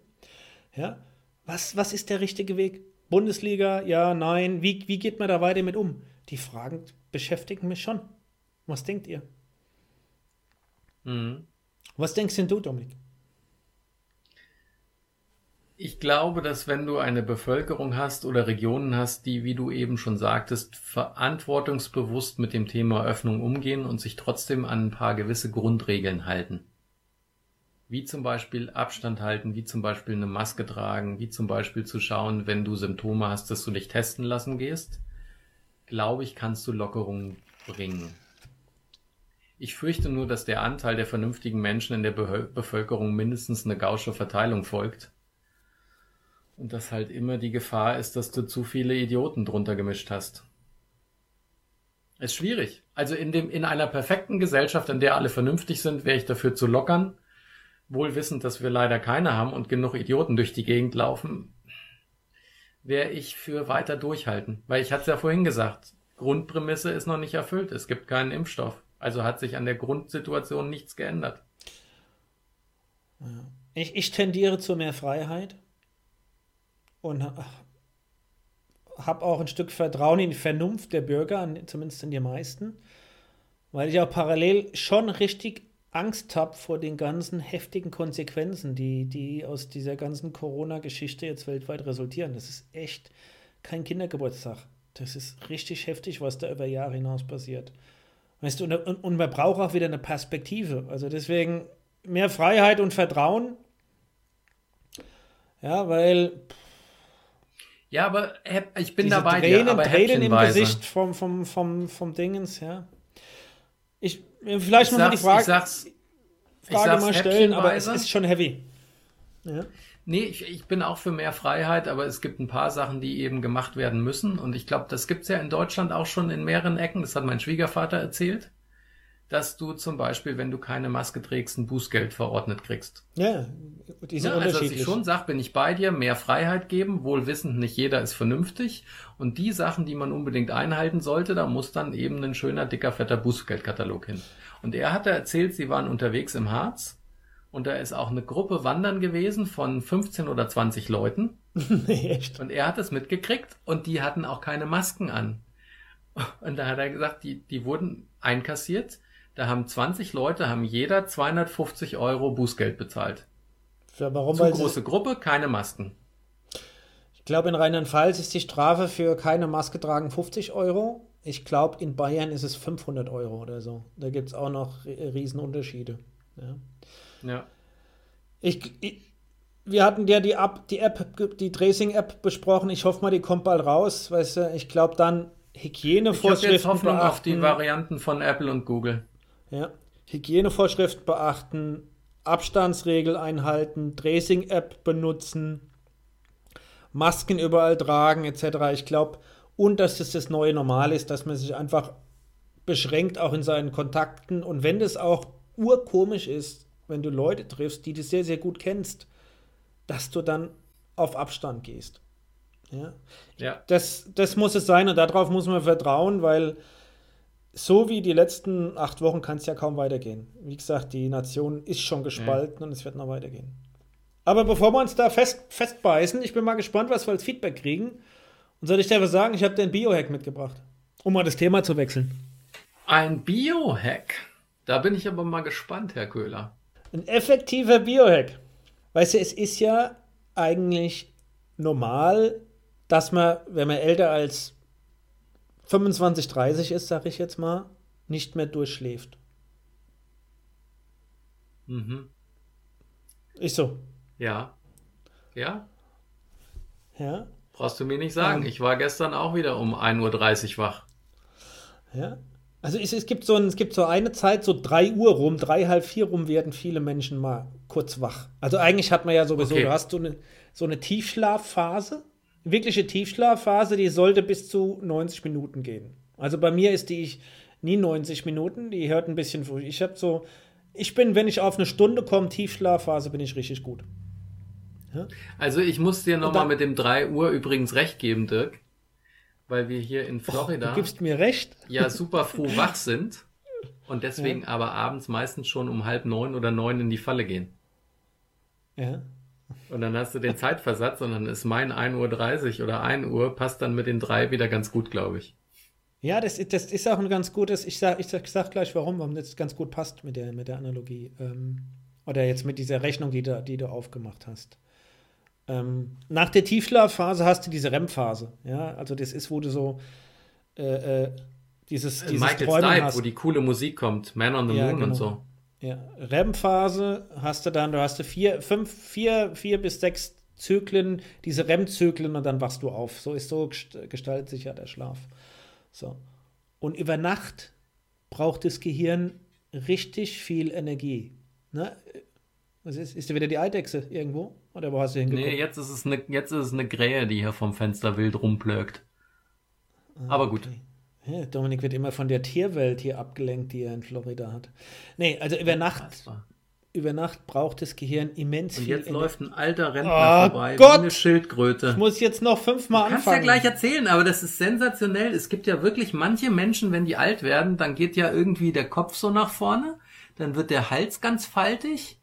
Ja, was, was ist der richtige Weg? Bundesliga, ja, nein. Wie, wie geht man da weiter mit um? Die Fragen beschäftigen mich schon. Was denkt ihr? Mhm. Was denkst denn du, Dominik? Ich glaube, dass wenn du eine Bevölkerung hast oder Regionen hast, die, wie du eben schon sagtest, verantwortungsbewusst mit dem Thema Öffnung umgehen und sich trotzdem an ein paar gewisse Grundregeln halten. Wie zum Beispiel Abstand halten, wie zum Beispiel eine Maske tragen, wie zum Beispiel zu schauen, wenn du Symptome hast, dass du dich testen lassen gehst, glaube ich, kannst du Lockerungen bringen. Ich fürchte nur, dass der Anteil der vernünftigen Menschen in der Be Bevölkerung mindestens eine gausche Verteilung folgt. Und dass halt immer die Gefahr ist, dass du zu viele Idioten drunter gemischt hast. Ist schwierig. Also in dem, in einer perfekten Gesellschaft, in der alle vernünftig sind, wäre ich dafür zu lockern. Wohl wissend, dass wir leider keine haben und genug Idioten durch die Gegend laufen, wäre ich für weiter durchhalten. Weil ich hatte es ja vorhin gesagt, Grundprämisse ist noch nicht erfüllt. Es gibt keinen Impfstoff. Also hat sich an der Grundsituation nichts geändert. Ich, ich tendiere zu mehr Freiheit und habe auch ein Stück Vertrauen in die Vernunft der Bürger, zumindest in die meisten, weil ich auch parallel schon richtig Angst habe vor den ganzen heftigen Konsequenzen, die, die aus dieser ganzen Corona-Geschichte jetzt weltweit resultieren. Das ist echt kein Kindergeburtstag. Das ist richtig heftig, was da über Jahre hinaus passiert. Weißt du, und, und man braucht auch wieder eine Perspektive. Also deswegen mehr Freiheit und Vertrauen. Ja, weil. Ja, aber ich bin dabei. Tränen, dir, aber Tränen im Gesicht vom, vom, vom, vom Dingens, ja. Ich, vielleicht muss man die Frage, ich sag's, Frage ich mal stellen, aber es ist schon heavy. Ja. Nee, ich, ich bin auch für mehr Freiheit, aber es gibt ein paar Sachen, die eben gemacht werden müssen. Und ich glaube, das gibt's ja in Deutschland auch schon in mehreren Ecken. Das hat mein Schwiegervater erzählt, dass du zum Beispiel, wenn du keine Maske trägst, ein Bußgeld verordnet kriegst. Ja, die sind ja, Also, was ich schon sage, bin ich bei dir, mehr Freiheit geben, wohl wissend, nicht jeder ist vernünftig. Und die Sachen, die man unbedingt einhalten sollte, da muss dann eben ein schöner, dicker, fetter Bußgeldkatalog hin. Und er hatte erzählt, sie waren unterwegs im Harz Und da ist auch eine Gruppe wandern gewesen von 15 oder 20 Leuten. (laughs) echt. Und er hat es mitgekriegt und die hatten auch keine Masken an. Und da hat er gesagt, die, die wurden einkassiert. Da haben 20 Leute, haben jeder 250 Euro Bußgeld bezahlt. Für, warum? Zu große Gruppe, keine Masken. Ich glaube, in Rheinland-Pfalz ist die Strafe für keine Maske tragen 50 Euro. Ich glaube, in Bayern ist es 500 Euro oder so. Da gibt es auch noch ri- Riesenunterschiede. Ja. Ja. Ich, ich, wir hatten ja die, App, die App, die Tracing-App besprochen. Ich hoffe mal, die kommt bald raus. Weißt du, ich glaube dann Ich habe Hygienevorschriften jetzt Hoffnung auf die beachten. Varianten von Apple und Google. Ja. Hygienevorschriften beachten, Abstandsregel einhalten, Tracing-App benutzen, Masken überall tragen etc. Ich glaube, und dass es das neue Normal ist, dass man sich einfach beschränkt auch in seinen Kontakten und wenn das auch urkomisch ist, wenn du Leute triffst, die du sehr, sehr gut kennst, dass du dann auf Abstand gehst. Ja. Ja. Das, das muss es sein und darauf muss man vertrauen, weil so wie die letzten acht Wochen kann es ja kaum weitergehen. Wie gesagt, die Nation ist schon gespalten und es wird noch weitergehen. Aber bevor wir uns da fest, festbeißen, ich bin mal gespannt, was wir als Feedback kriegen. Und soll ich dir was sagen? Ich habe den Biohack mitgebracht, um mal das Thema zu wechseln. Ein Biohack. Da bin ich aber mal gespannt, Herr Köhler. Ein effektiver Biohack. Weißt du, es ist ja eigentlich normal, dass man, wenn man älter als 25, 30 ist, sag ich jetzt mal, nicht mehr durchschläft. Mhm. Ist so. Ja. Ja. Ja. Brauchst du mir nicht sagen. Ähm. Ich war gestern auch wieder um 1.30 Uhr wach. Ja. Also es, es, gibt so ein, es gibt so eine Zeit, so 3 Uhr rum, drei, halb vier rum werden viele Menschen mal kurz wach. Also eigentlich hat man ja sowieso, Okay. du hast so eine, so eine Tiefschlafphase, wirkliche Tiefschlafphase, die sollte bis zu 90 Minuten gehen. Also bei mir ist die ich nie 90 Minuten, die hört ein bisschen früh. Ich habe so, ich bin, wenn ich auf eine Stunde komme, Tiefschlafphase, bin ich richtig gut. Also ich muss dir nochmal mit dem 3 Uhr übrigens recht geben, Dirk. Weil wir hier in Florida Du gibst mir recht. ja (laughs) super früh wach sind und deswegen aber abends meistens schon um halb neun oder neun in die Falle gehen. Ja. Und dann hast du den Zeitversatz und dann ist mein 1.30 Uhr oder 1 Uhr, passt dann mit den drei wieder ganz gut, glaube ich. Ja, das, ist- das ist auch ein ganz gutes, ich sag, ich sag, ich sag gleich warum, warum das ganz gut passt mit der, mit der Analogie. Ähm, oder jetzt mit dieser Rechnung, die du, die du aufgemacht hast. Ähm, nach der Tiefschlafphase hast du diese REM-Phase. Ja, also das ist, wo du so äh, äh, dieses, dieses Michael Träumen Stipe, hast. wo die coole Musik kommt, Man on the Ja, Moon und genau. so. Ja, REM-Phase hast du dann, du hast du vier, fünf, vier, vier bis sechs Zyklen, diese REM-Zyklen und dann wachst du auf. So ist so gest- gestaltet sich ja der Schlaf. So. Und über Nacht braucht das Gehirn richtig viel Energie. Ne? Was ist, ist da wieder die Eidechse irgendwo? Oder wo hast du hingeguckt? Nee, jetzt ist es eine, jetzt ist es eine Krähe, die hier vom Fenster wild rumplögt. Aber gut. Ja, Dominik wird immer von der Tierwelt hier abgelenkt, die er in Florida hat. Nee, also über Nacht, über Nacht braucht das Gehirn immens Und viel jetzt läuft ein alter Rentner Oh vorbei, Gott! wie eine Schildkröte. Ich muss jetzt noch fünfmal Kannst ja anfangen. gleich erzählen, aber das ist sensationell. Es gibt ja wirklich manche Menschen, wenn die alt werden, dann geht ja irgendwie der Kopf so nach vorne, dann wird der Hals ganz faltig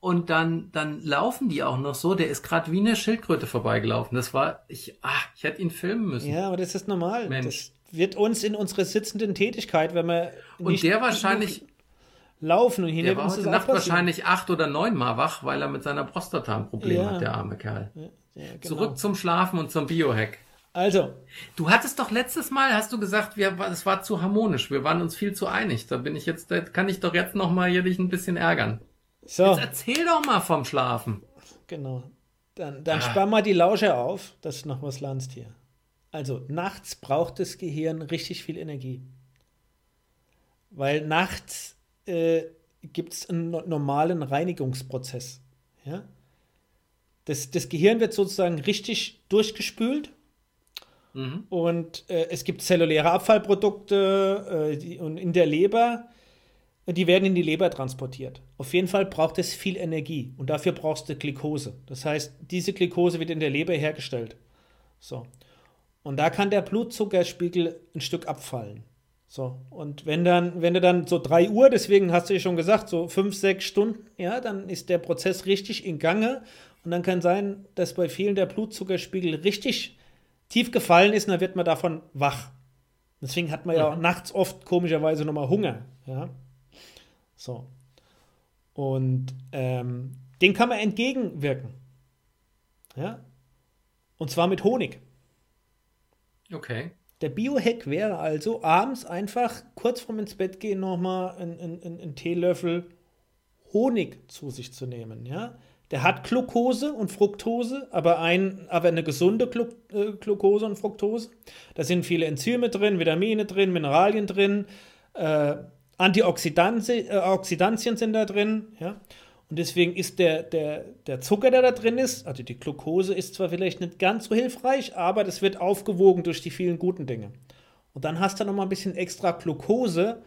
und dann dann laufen die auch noch so. Der ist gerade wie eine Schildkröte vorbeigelaufen. Das war ich, ah, ich hätte ihn filmen müssen. Ja, aber das ist normal. Mensch. Das wird uns in unserer sitzenden Tätigkeit, wenn wir und der wahrscheinlich, laufen und hier der war heute Nacht wahrscheinlich acht oder neun Mal wach, weil er mit seiner Prostata ein Problem Ja. hat, der arme Kerl. Ja, genau. Zurück zum Schlafen und zum Biohack. Also, Du hattest doch letztes Mal, hast du gesagt, wir, es war zu harmonisch, wir waren uns viel zu einig. Da bin ich jetzt, da kann ich doch jetzt noch mal hier dich ein bisschen ärgern. so, Jetzt erzähl doch mal vom Schlafen. genau. Dann, dann Ah. spann mal die Lauscher auf, dass du noch was lernst hier. Also, nachts braucht das Gehirn richtig viel Energie. Weil nachts äh, gibt es einen no- normalen Reinigungsprozess. Ja? Das, das Gehirn wird sozusagen richtig durchgespült Mhm. Und äh, es gibt zelluläre Abfallprodukte äh, die, und in der Leber, die werden in die Leber transportiert. Auf jeden Fall braucht es viel Energie und dafür brauchst du Glucose. Das heißt, diese Glucose wird in der Leber hergestellt. So. Und da kann der Blutzuckerspiegel ein Stück abfallen. So, und wenn dann, wenn du dann so 3 Uhr, deswegen hast du ja schon gesagt, so 5, 6 Stunden, ja, dann ist der Prozess richtig in Gange. Und dann kann sein, dass bei vielen der Blutzuckerspiegel richtig tief gefallen ist und dann wird man davon wach. Deswegen hat man ja auch nachts oft komischerweise nochmal Hunger. Ja. So. Und ähm, den kann man entgegenwirken. Ja. Und zwar mit Honig. Okay. Der Biohack wäre also abends einfach kurz vorm ins Bett gehen nochmal einen, einen, einen Teelöffel Honig zu sich zu nehmen. Ja? Der hat Glucose und Fructose, aber, ein, aber eine gesunde Glu äh, Glucose und Fructose. Da sind viele Enzyme drin, Vitamine drin, Mineralien drin, äh, Antioxidantien äh, sind da drin. Ja? Und deswegen ist der, der, der Zucker, der da drin ist, also die Glucose, ist zwar vielleicht nicht ganz so hilfreich, aber das wird aufgewogen durch die vielen guten Dinge. Und dann hast du noch mal ein bisschen extra Glucose.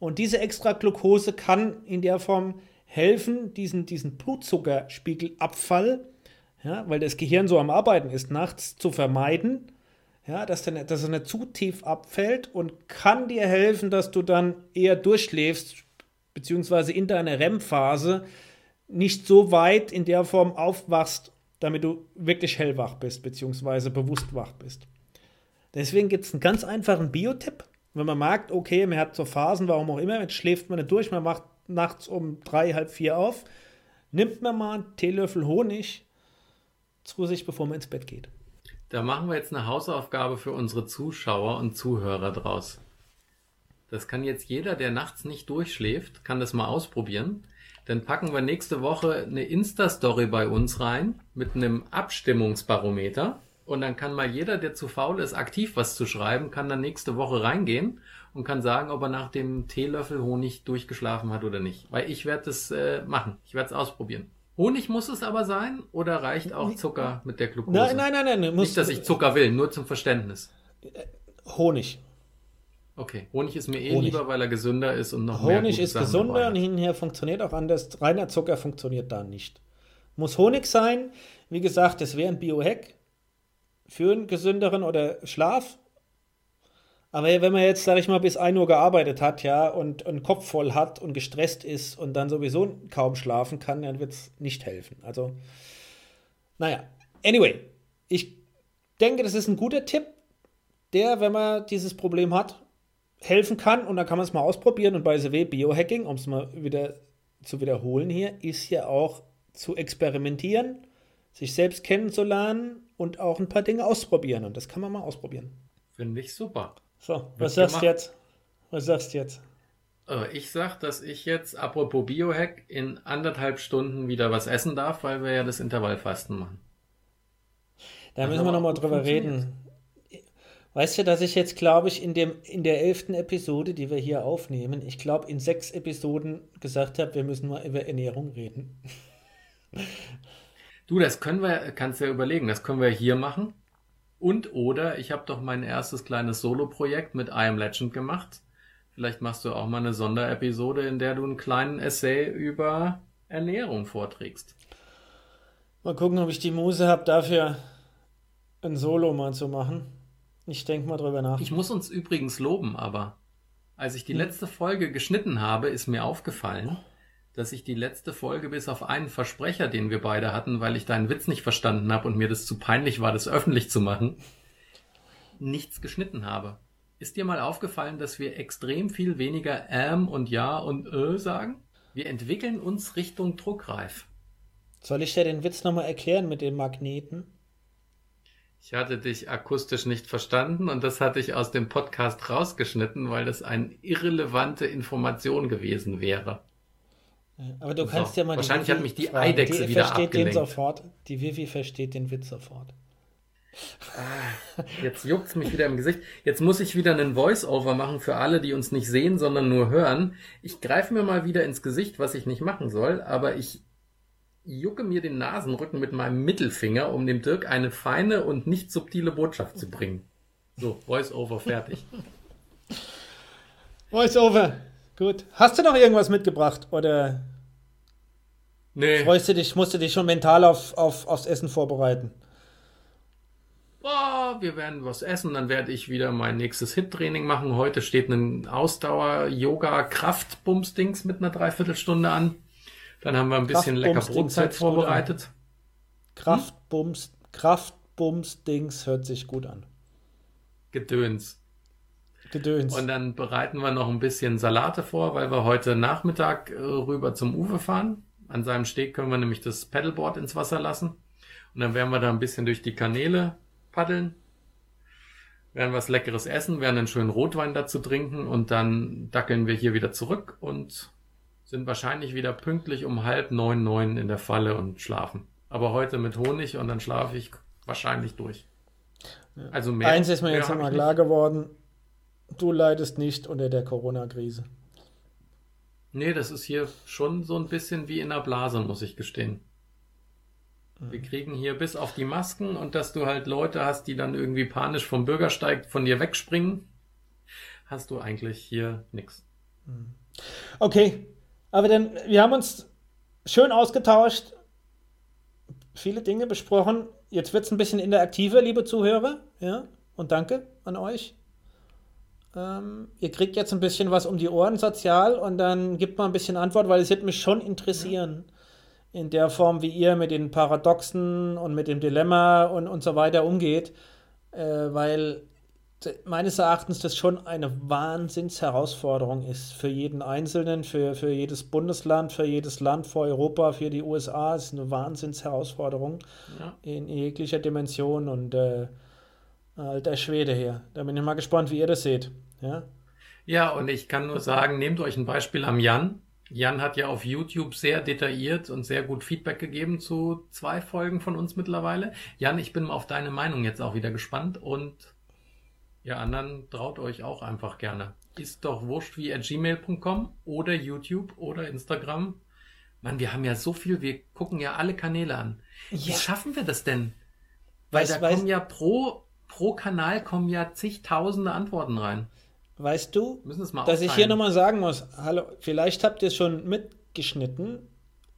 Und diese extra Glucose kann in der Form helfen, diesen, diesen Blutzuckerspiegelabfall, ja, weil das Gehirn so am Arbeiten ist, nachts zu vermeiden, ja, dass, dann, dass er nicht zu tief abfällt und kann dir helfen, dass du dann eher durchschläfst, beziehungsweise in deiner REM-Phase nicht so weit in der Form aufwachst, damit du wirklich hellwach bist, beziehungsweise bewusst wach bist. Deswegen gibt es einen ganz einfachen Biotipp. Wenn man merkt, okay, man hat so Phasen, warum auch immer, jetzt schläft man nicht durch, man macht nachts um drei, halb vier auf, nimmt man mal einen Teelöffel Honig zu sich, bevor man ins Bett geht. Da machen wir jetzt eine Hausaufgabe für unsere Zuschauer und Zuhörer draus. Das kann jetzt jeder, der nachts nicht durchschläft, kann das mal ausprobieren. Dann packen wir nächste Woche eine Insta-Story bei uns rein mit einem Abstimmungsbarometer. Und dann kann mal jeder, der zu faul ist, aktiv was zu schreiben, kann dann nächste Woche reingehen und kann sagen, ob er nach dem Teelöffel Honig durchgeschlafen hat oder nicht. Weil ich werde es äh, machen. Ich werde es ausprobieren. Honig muss es aber sein oder reicht auch Zucker mit der Glucose? Nein, nein, nein, nein. Nicht, dass ich Zucker will, nur zum Verständnis. Honig. Okay, Honig ist mir eh Honig. lieber, weil er gesünder ist und noch Honig mehr Honig ist Sachen gesunder und hinher funktioniert auch anders. Reiner Zucker funktioniert da nicht. Muss Honig sein. Wie gesagt, das wäre ein Biohack für einen gesünderen oder Schlaf. Aber wenn man jetzt, sag ich mal, bis 1 Uhr gearbeitet hat, ja, und einen Kopf voll hat und gestresst ist und dann sowieso kaum schlafen kann, dann wird es nicht helfen. Also, naja. Anyway, ich denke, das ist ein guter Tipp, der, wenn man dieses Problem hat, helfen kann und dann kann man es mal ausprobieren. Und bei SW Biohacking, um es mal wieder zu wiederholen hier, ist ja auch zu experimentieren, sich selbst kennenzulernen und auch ein paar Dinge ausprobieren. Und das kann man mal ausprobieren. Finde ich super. So, was sagst du jetzt? Was sagst du jetzt? Äh, ich sag, dass ich jetzt, apropos Biohack, in anderthalb Stunden wieder was essen darf, weil wir ja das Intervallfasten machen. Da müssen wir nochmal drüber reden. Weißt du, dass ich jetzt, glaube ich, in, dem, in der elften Episode, die wir hier aufnehmen, ich glaube, in sechs Episoden gesagt habe, wir müssen mal über Ernährung reden. (laughs) Du, das können wir, kannst ja überlegen, das können wir hier machen. Und oder ich habe doch mein erstes kleines Solo-Projekt mit I Am Legend gemacht. Vielleicht machst du auch mal eine Sonderepisode, in der du einen kleinen Essay über Ernährung vorträgst. Mal gucken, ob ich die Muse habe, dafür ein Solo mal zu machen. Ich denke mal drüber nach. Ich muss uns übrigens loben, aber als ich die hm. letzte Folge geschnitten habe, ist mir aufgefallen, dass ich die letzte Folge bis auf einen Versprecher, den wir beide hatten, weil ich deinen Witz nicht verstanden habe und mir das zu peinlich war, das öffentlich zu machen, nichts geschnitten habe. Ist dir mal aufgefallen, dass wir extrem viel weniger ähm und ja und ö sagen? Wir entwickeln uns Richtung druckreif. Soll ich dir den Witz nochmal erklären mit den Magneten? Ich hatte dich akustisch nicht verstanden und das hatte ich aus dem Podcast rausgeschnitten, weil das eine irrelevante Information gewesen wäre. Aber du kannst so, ja mal. Wahrscheinlich hat mich die fragen. Eidechse die wieder versteht abgelenkt. Den sofort. Die Vivi versteht den Witz sofort. Ah, jetzt juckt's mich wieder im Gesicht. Jetzt muss ich wieder einen Voice-Over machen für alle, die uns nicht sehen, sondern nur hören. Ich greife mir mal wieder ins Gesicht, was ich nicht machen soll, aber ich jucke mir den Nasenrücken mit meinem Mittelfinger, um dem Dirk eine feine und nicht subtile Botschaft zu bringen. So, Voice-Over fertig. (laughs) Voice-Over. Gut. Hast du noch irgendwas mitgebracht oder nee. freust du dich, musst du dich schon mental auf, auf, aufs Essen vorbereiten? boah, wir werden was essen, dann werde ich wieder mein nächstes Hit-Training machen. Heute steht ein Ausdauer-Yoga-Kraftbums-Dings mit einer Dreiviertelstunde an. Dann haben wir ein bisschen lecker Brotzeit vorbereitet. Kraftbums, Kraftbums-Dings hört sich gut an. Gedöns. Gedöns. Und dann bereiten wir noch ein bisschen Salate vor, weil wir heute Nachmittag äh, rüber zum Uwe fahren. An seinem Steg können wir nämlich das Paddleboard ins Wasser lassen. Und dann werden wir da ein bisschen durch die Kanäle paddeln, werden was Leckeres essen, werden einen schönen Rotwein dazu trinken und dann dackeln wir hier wieder zurück und sind wahrscheinlich wieder pünktlich um halb neun, neun in der Falle und schlafen. Aber heute mit Honig und dann schlafe ich wahrscheinlich durch. Also mehr. Eins ist mir jetzt einmal klar geworden, du leidest nicht unter der Corona-Krise. Nee, das ist hier schon so ein bisschen wie in der Blase, muss ich gestehen. Wir kriegen hier bis auf die Masken und dass du halt Leute hast, die dann irgendwie panisch vom Bürgersteig von dir wegspringen, hast du eigentlich hier nichts. Okay, aber dann, wir haben uns schön ausgetauscht, viele Dinge besprochen. Jetzt wird es ein bisschen interaktiver, liebe Zuhörer. Ja, und danke an euch. Ähm, ihr kriegt jetzt ein bisschen was um die Ohren sozial und dann gibt mal ein bisschen Antwort, weil es wird mich schon interessieren, in der Form, wie ihr mit den Paradoxen und mit dem Dilemma und, und so weiter umgeht, äh, weil meines Erachtens das schon eine Wahnsinnsherausforderung ist für jeden Einzelnen, für, für jedes Bundesland, für jedes Land vor Europa, für die USA. Es ist eine Wahnsinnsherausforderung ja. in jeglicher Dimension und äh, alter Schwede hier. Da bin ich mal gespannt, wie ihr das seht. Ja, ja und ich kann nur sagen, nehmt euch ein Beispiel am Jan. Jan hat ja auf YouTube sehr detailliert und sehr gut Feedback gegeben zu zwei Folgen von uns mittlerweile. Jan, ich bin auf deine Meinung jetzt auch wieder gespannt und Ihr anderen traut euch auch einfach gerne. Ist doch wurscht wie at gmail.com oder YouTube oder Instagram. Mann, wir haben ja so viel, wir gucken ja alle Kanäle an. Ja. Wie schaffen wir das denn? Weil weiß, da kommen ja pro, pro Kanal kommen ja zigtausende Antworten rein. Weißt du, dass ich hier nochmal sagen muss, hallo, vielleicht habt ihr es schon mitgeschnitten.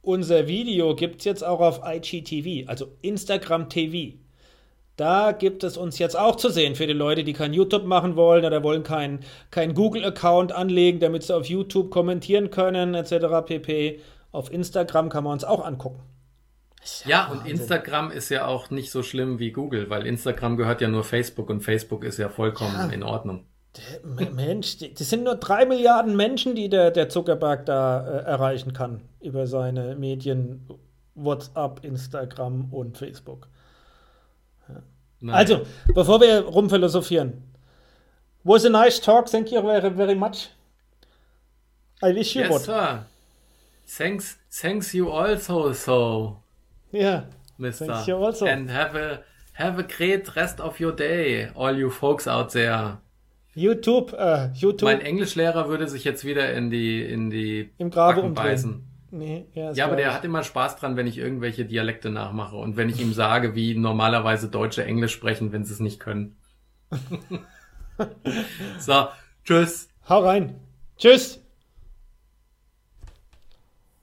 Unser Video gibt es jetzt auch auf IGTV, also Instagram TV. Da gibt es uns jetzt auch zu sehen für die Leute, die kein YouTube machen wollen oder wollen keinen kein Google-Account anlegen, damit sie auf YouTube kommentieren können, etc. pp. Auf Instagram kann man uns auch angucken. Ja, ja und Instagram ist ja auch nicht so schlimm wie Google, weil Instagram gehört ja nur Facebook und Facebook ist ja vollkommen ja. in Ordnung. Mensch, das sind nur drei Milliarden Menschen, die der, der Zuckerberg da äh, erreichen kann über seine Medien WhatsApp, Instagram und Facebook. Nein. Also, bevor wir rumphilosophieren. Was a nice talk. Thank you very, very much. I wish you yes, would. Sir. Thanks, thanks you also, so. Yeah. Mister. Thanks you also. And have a have a great rest of your day, all you folks out there. YouTube, uh, YouTube. Mein Englischlehrer würde sich jetzt wieder in die in die im Grabe umbeißen. Nee, ja, ja aber der hat immer Spaß dran, wenn ich irgendwelche Dialekte nachmache und wenn ich ihm sage, wie normalerweise Deutsche Englisch sprechen, wenn sie es nicht können. (laughs) so, tschüss. Hau rein. Tschüss.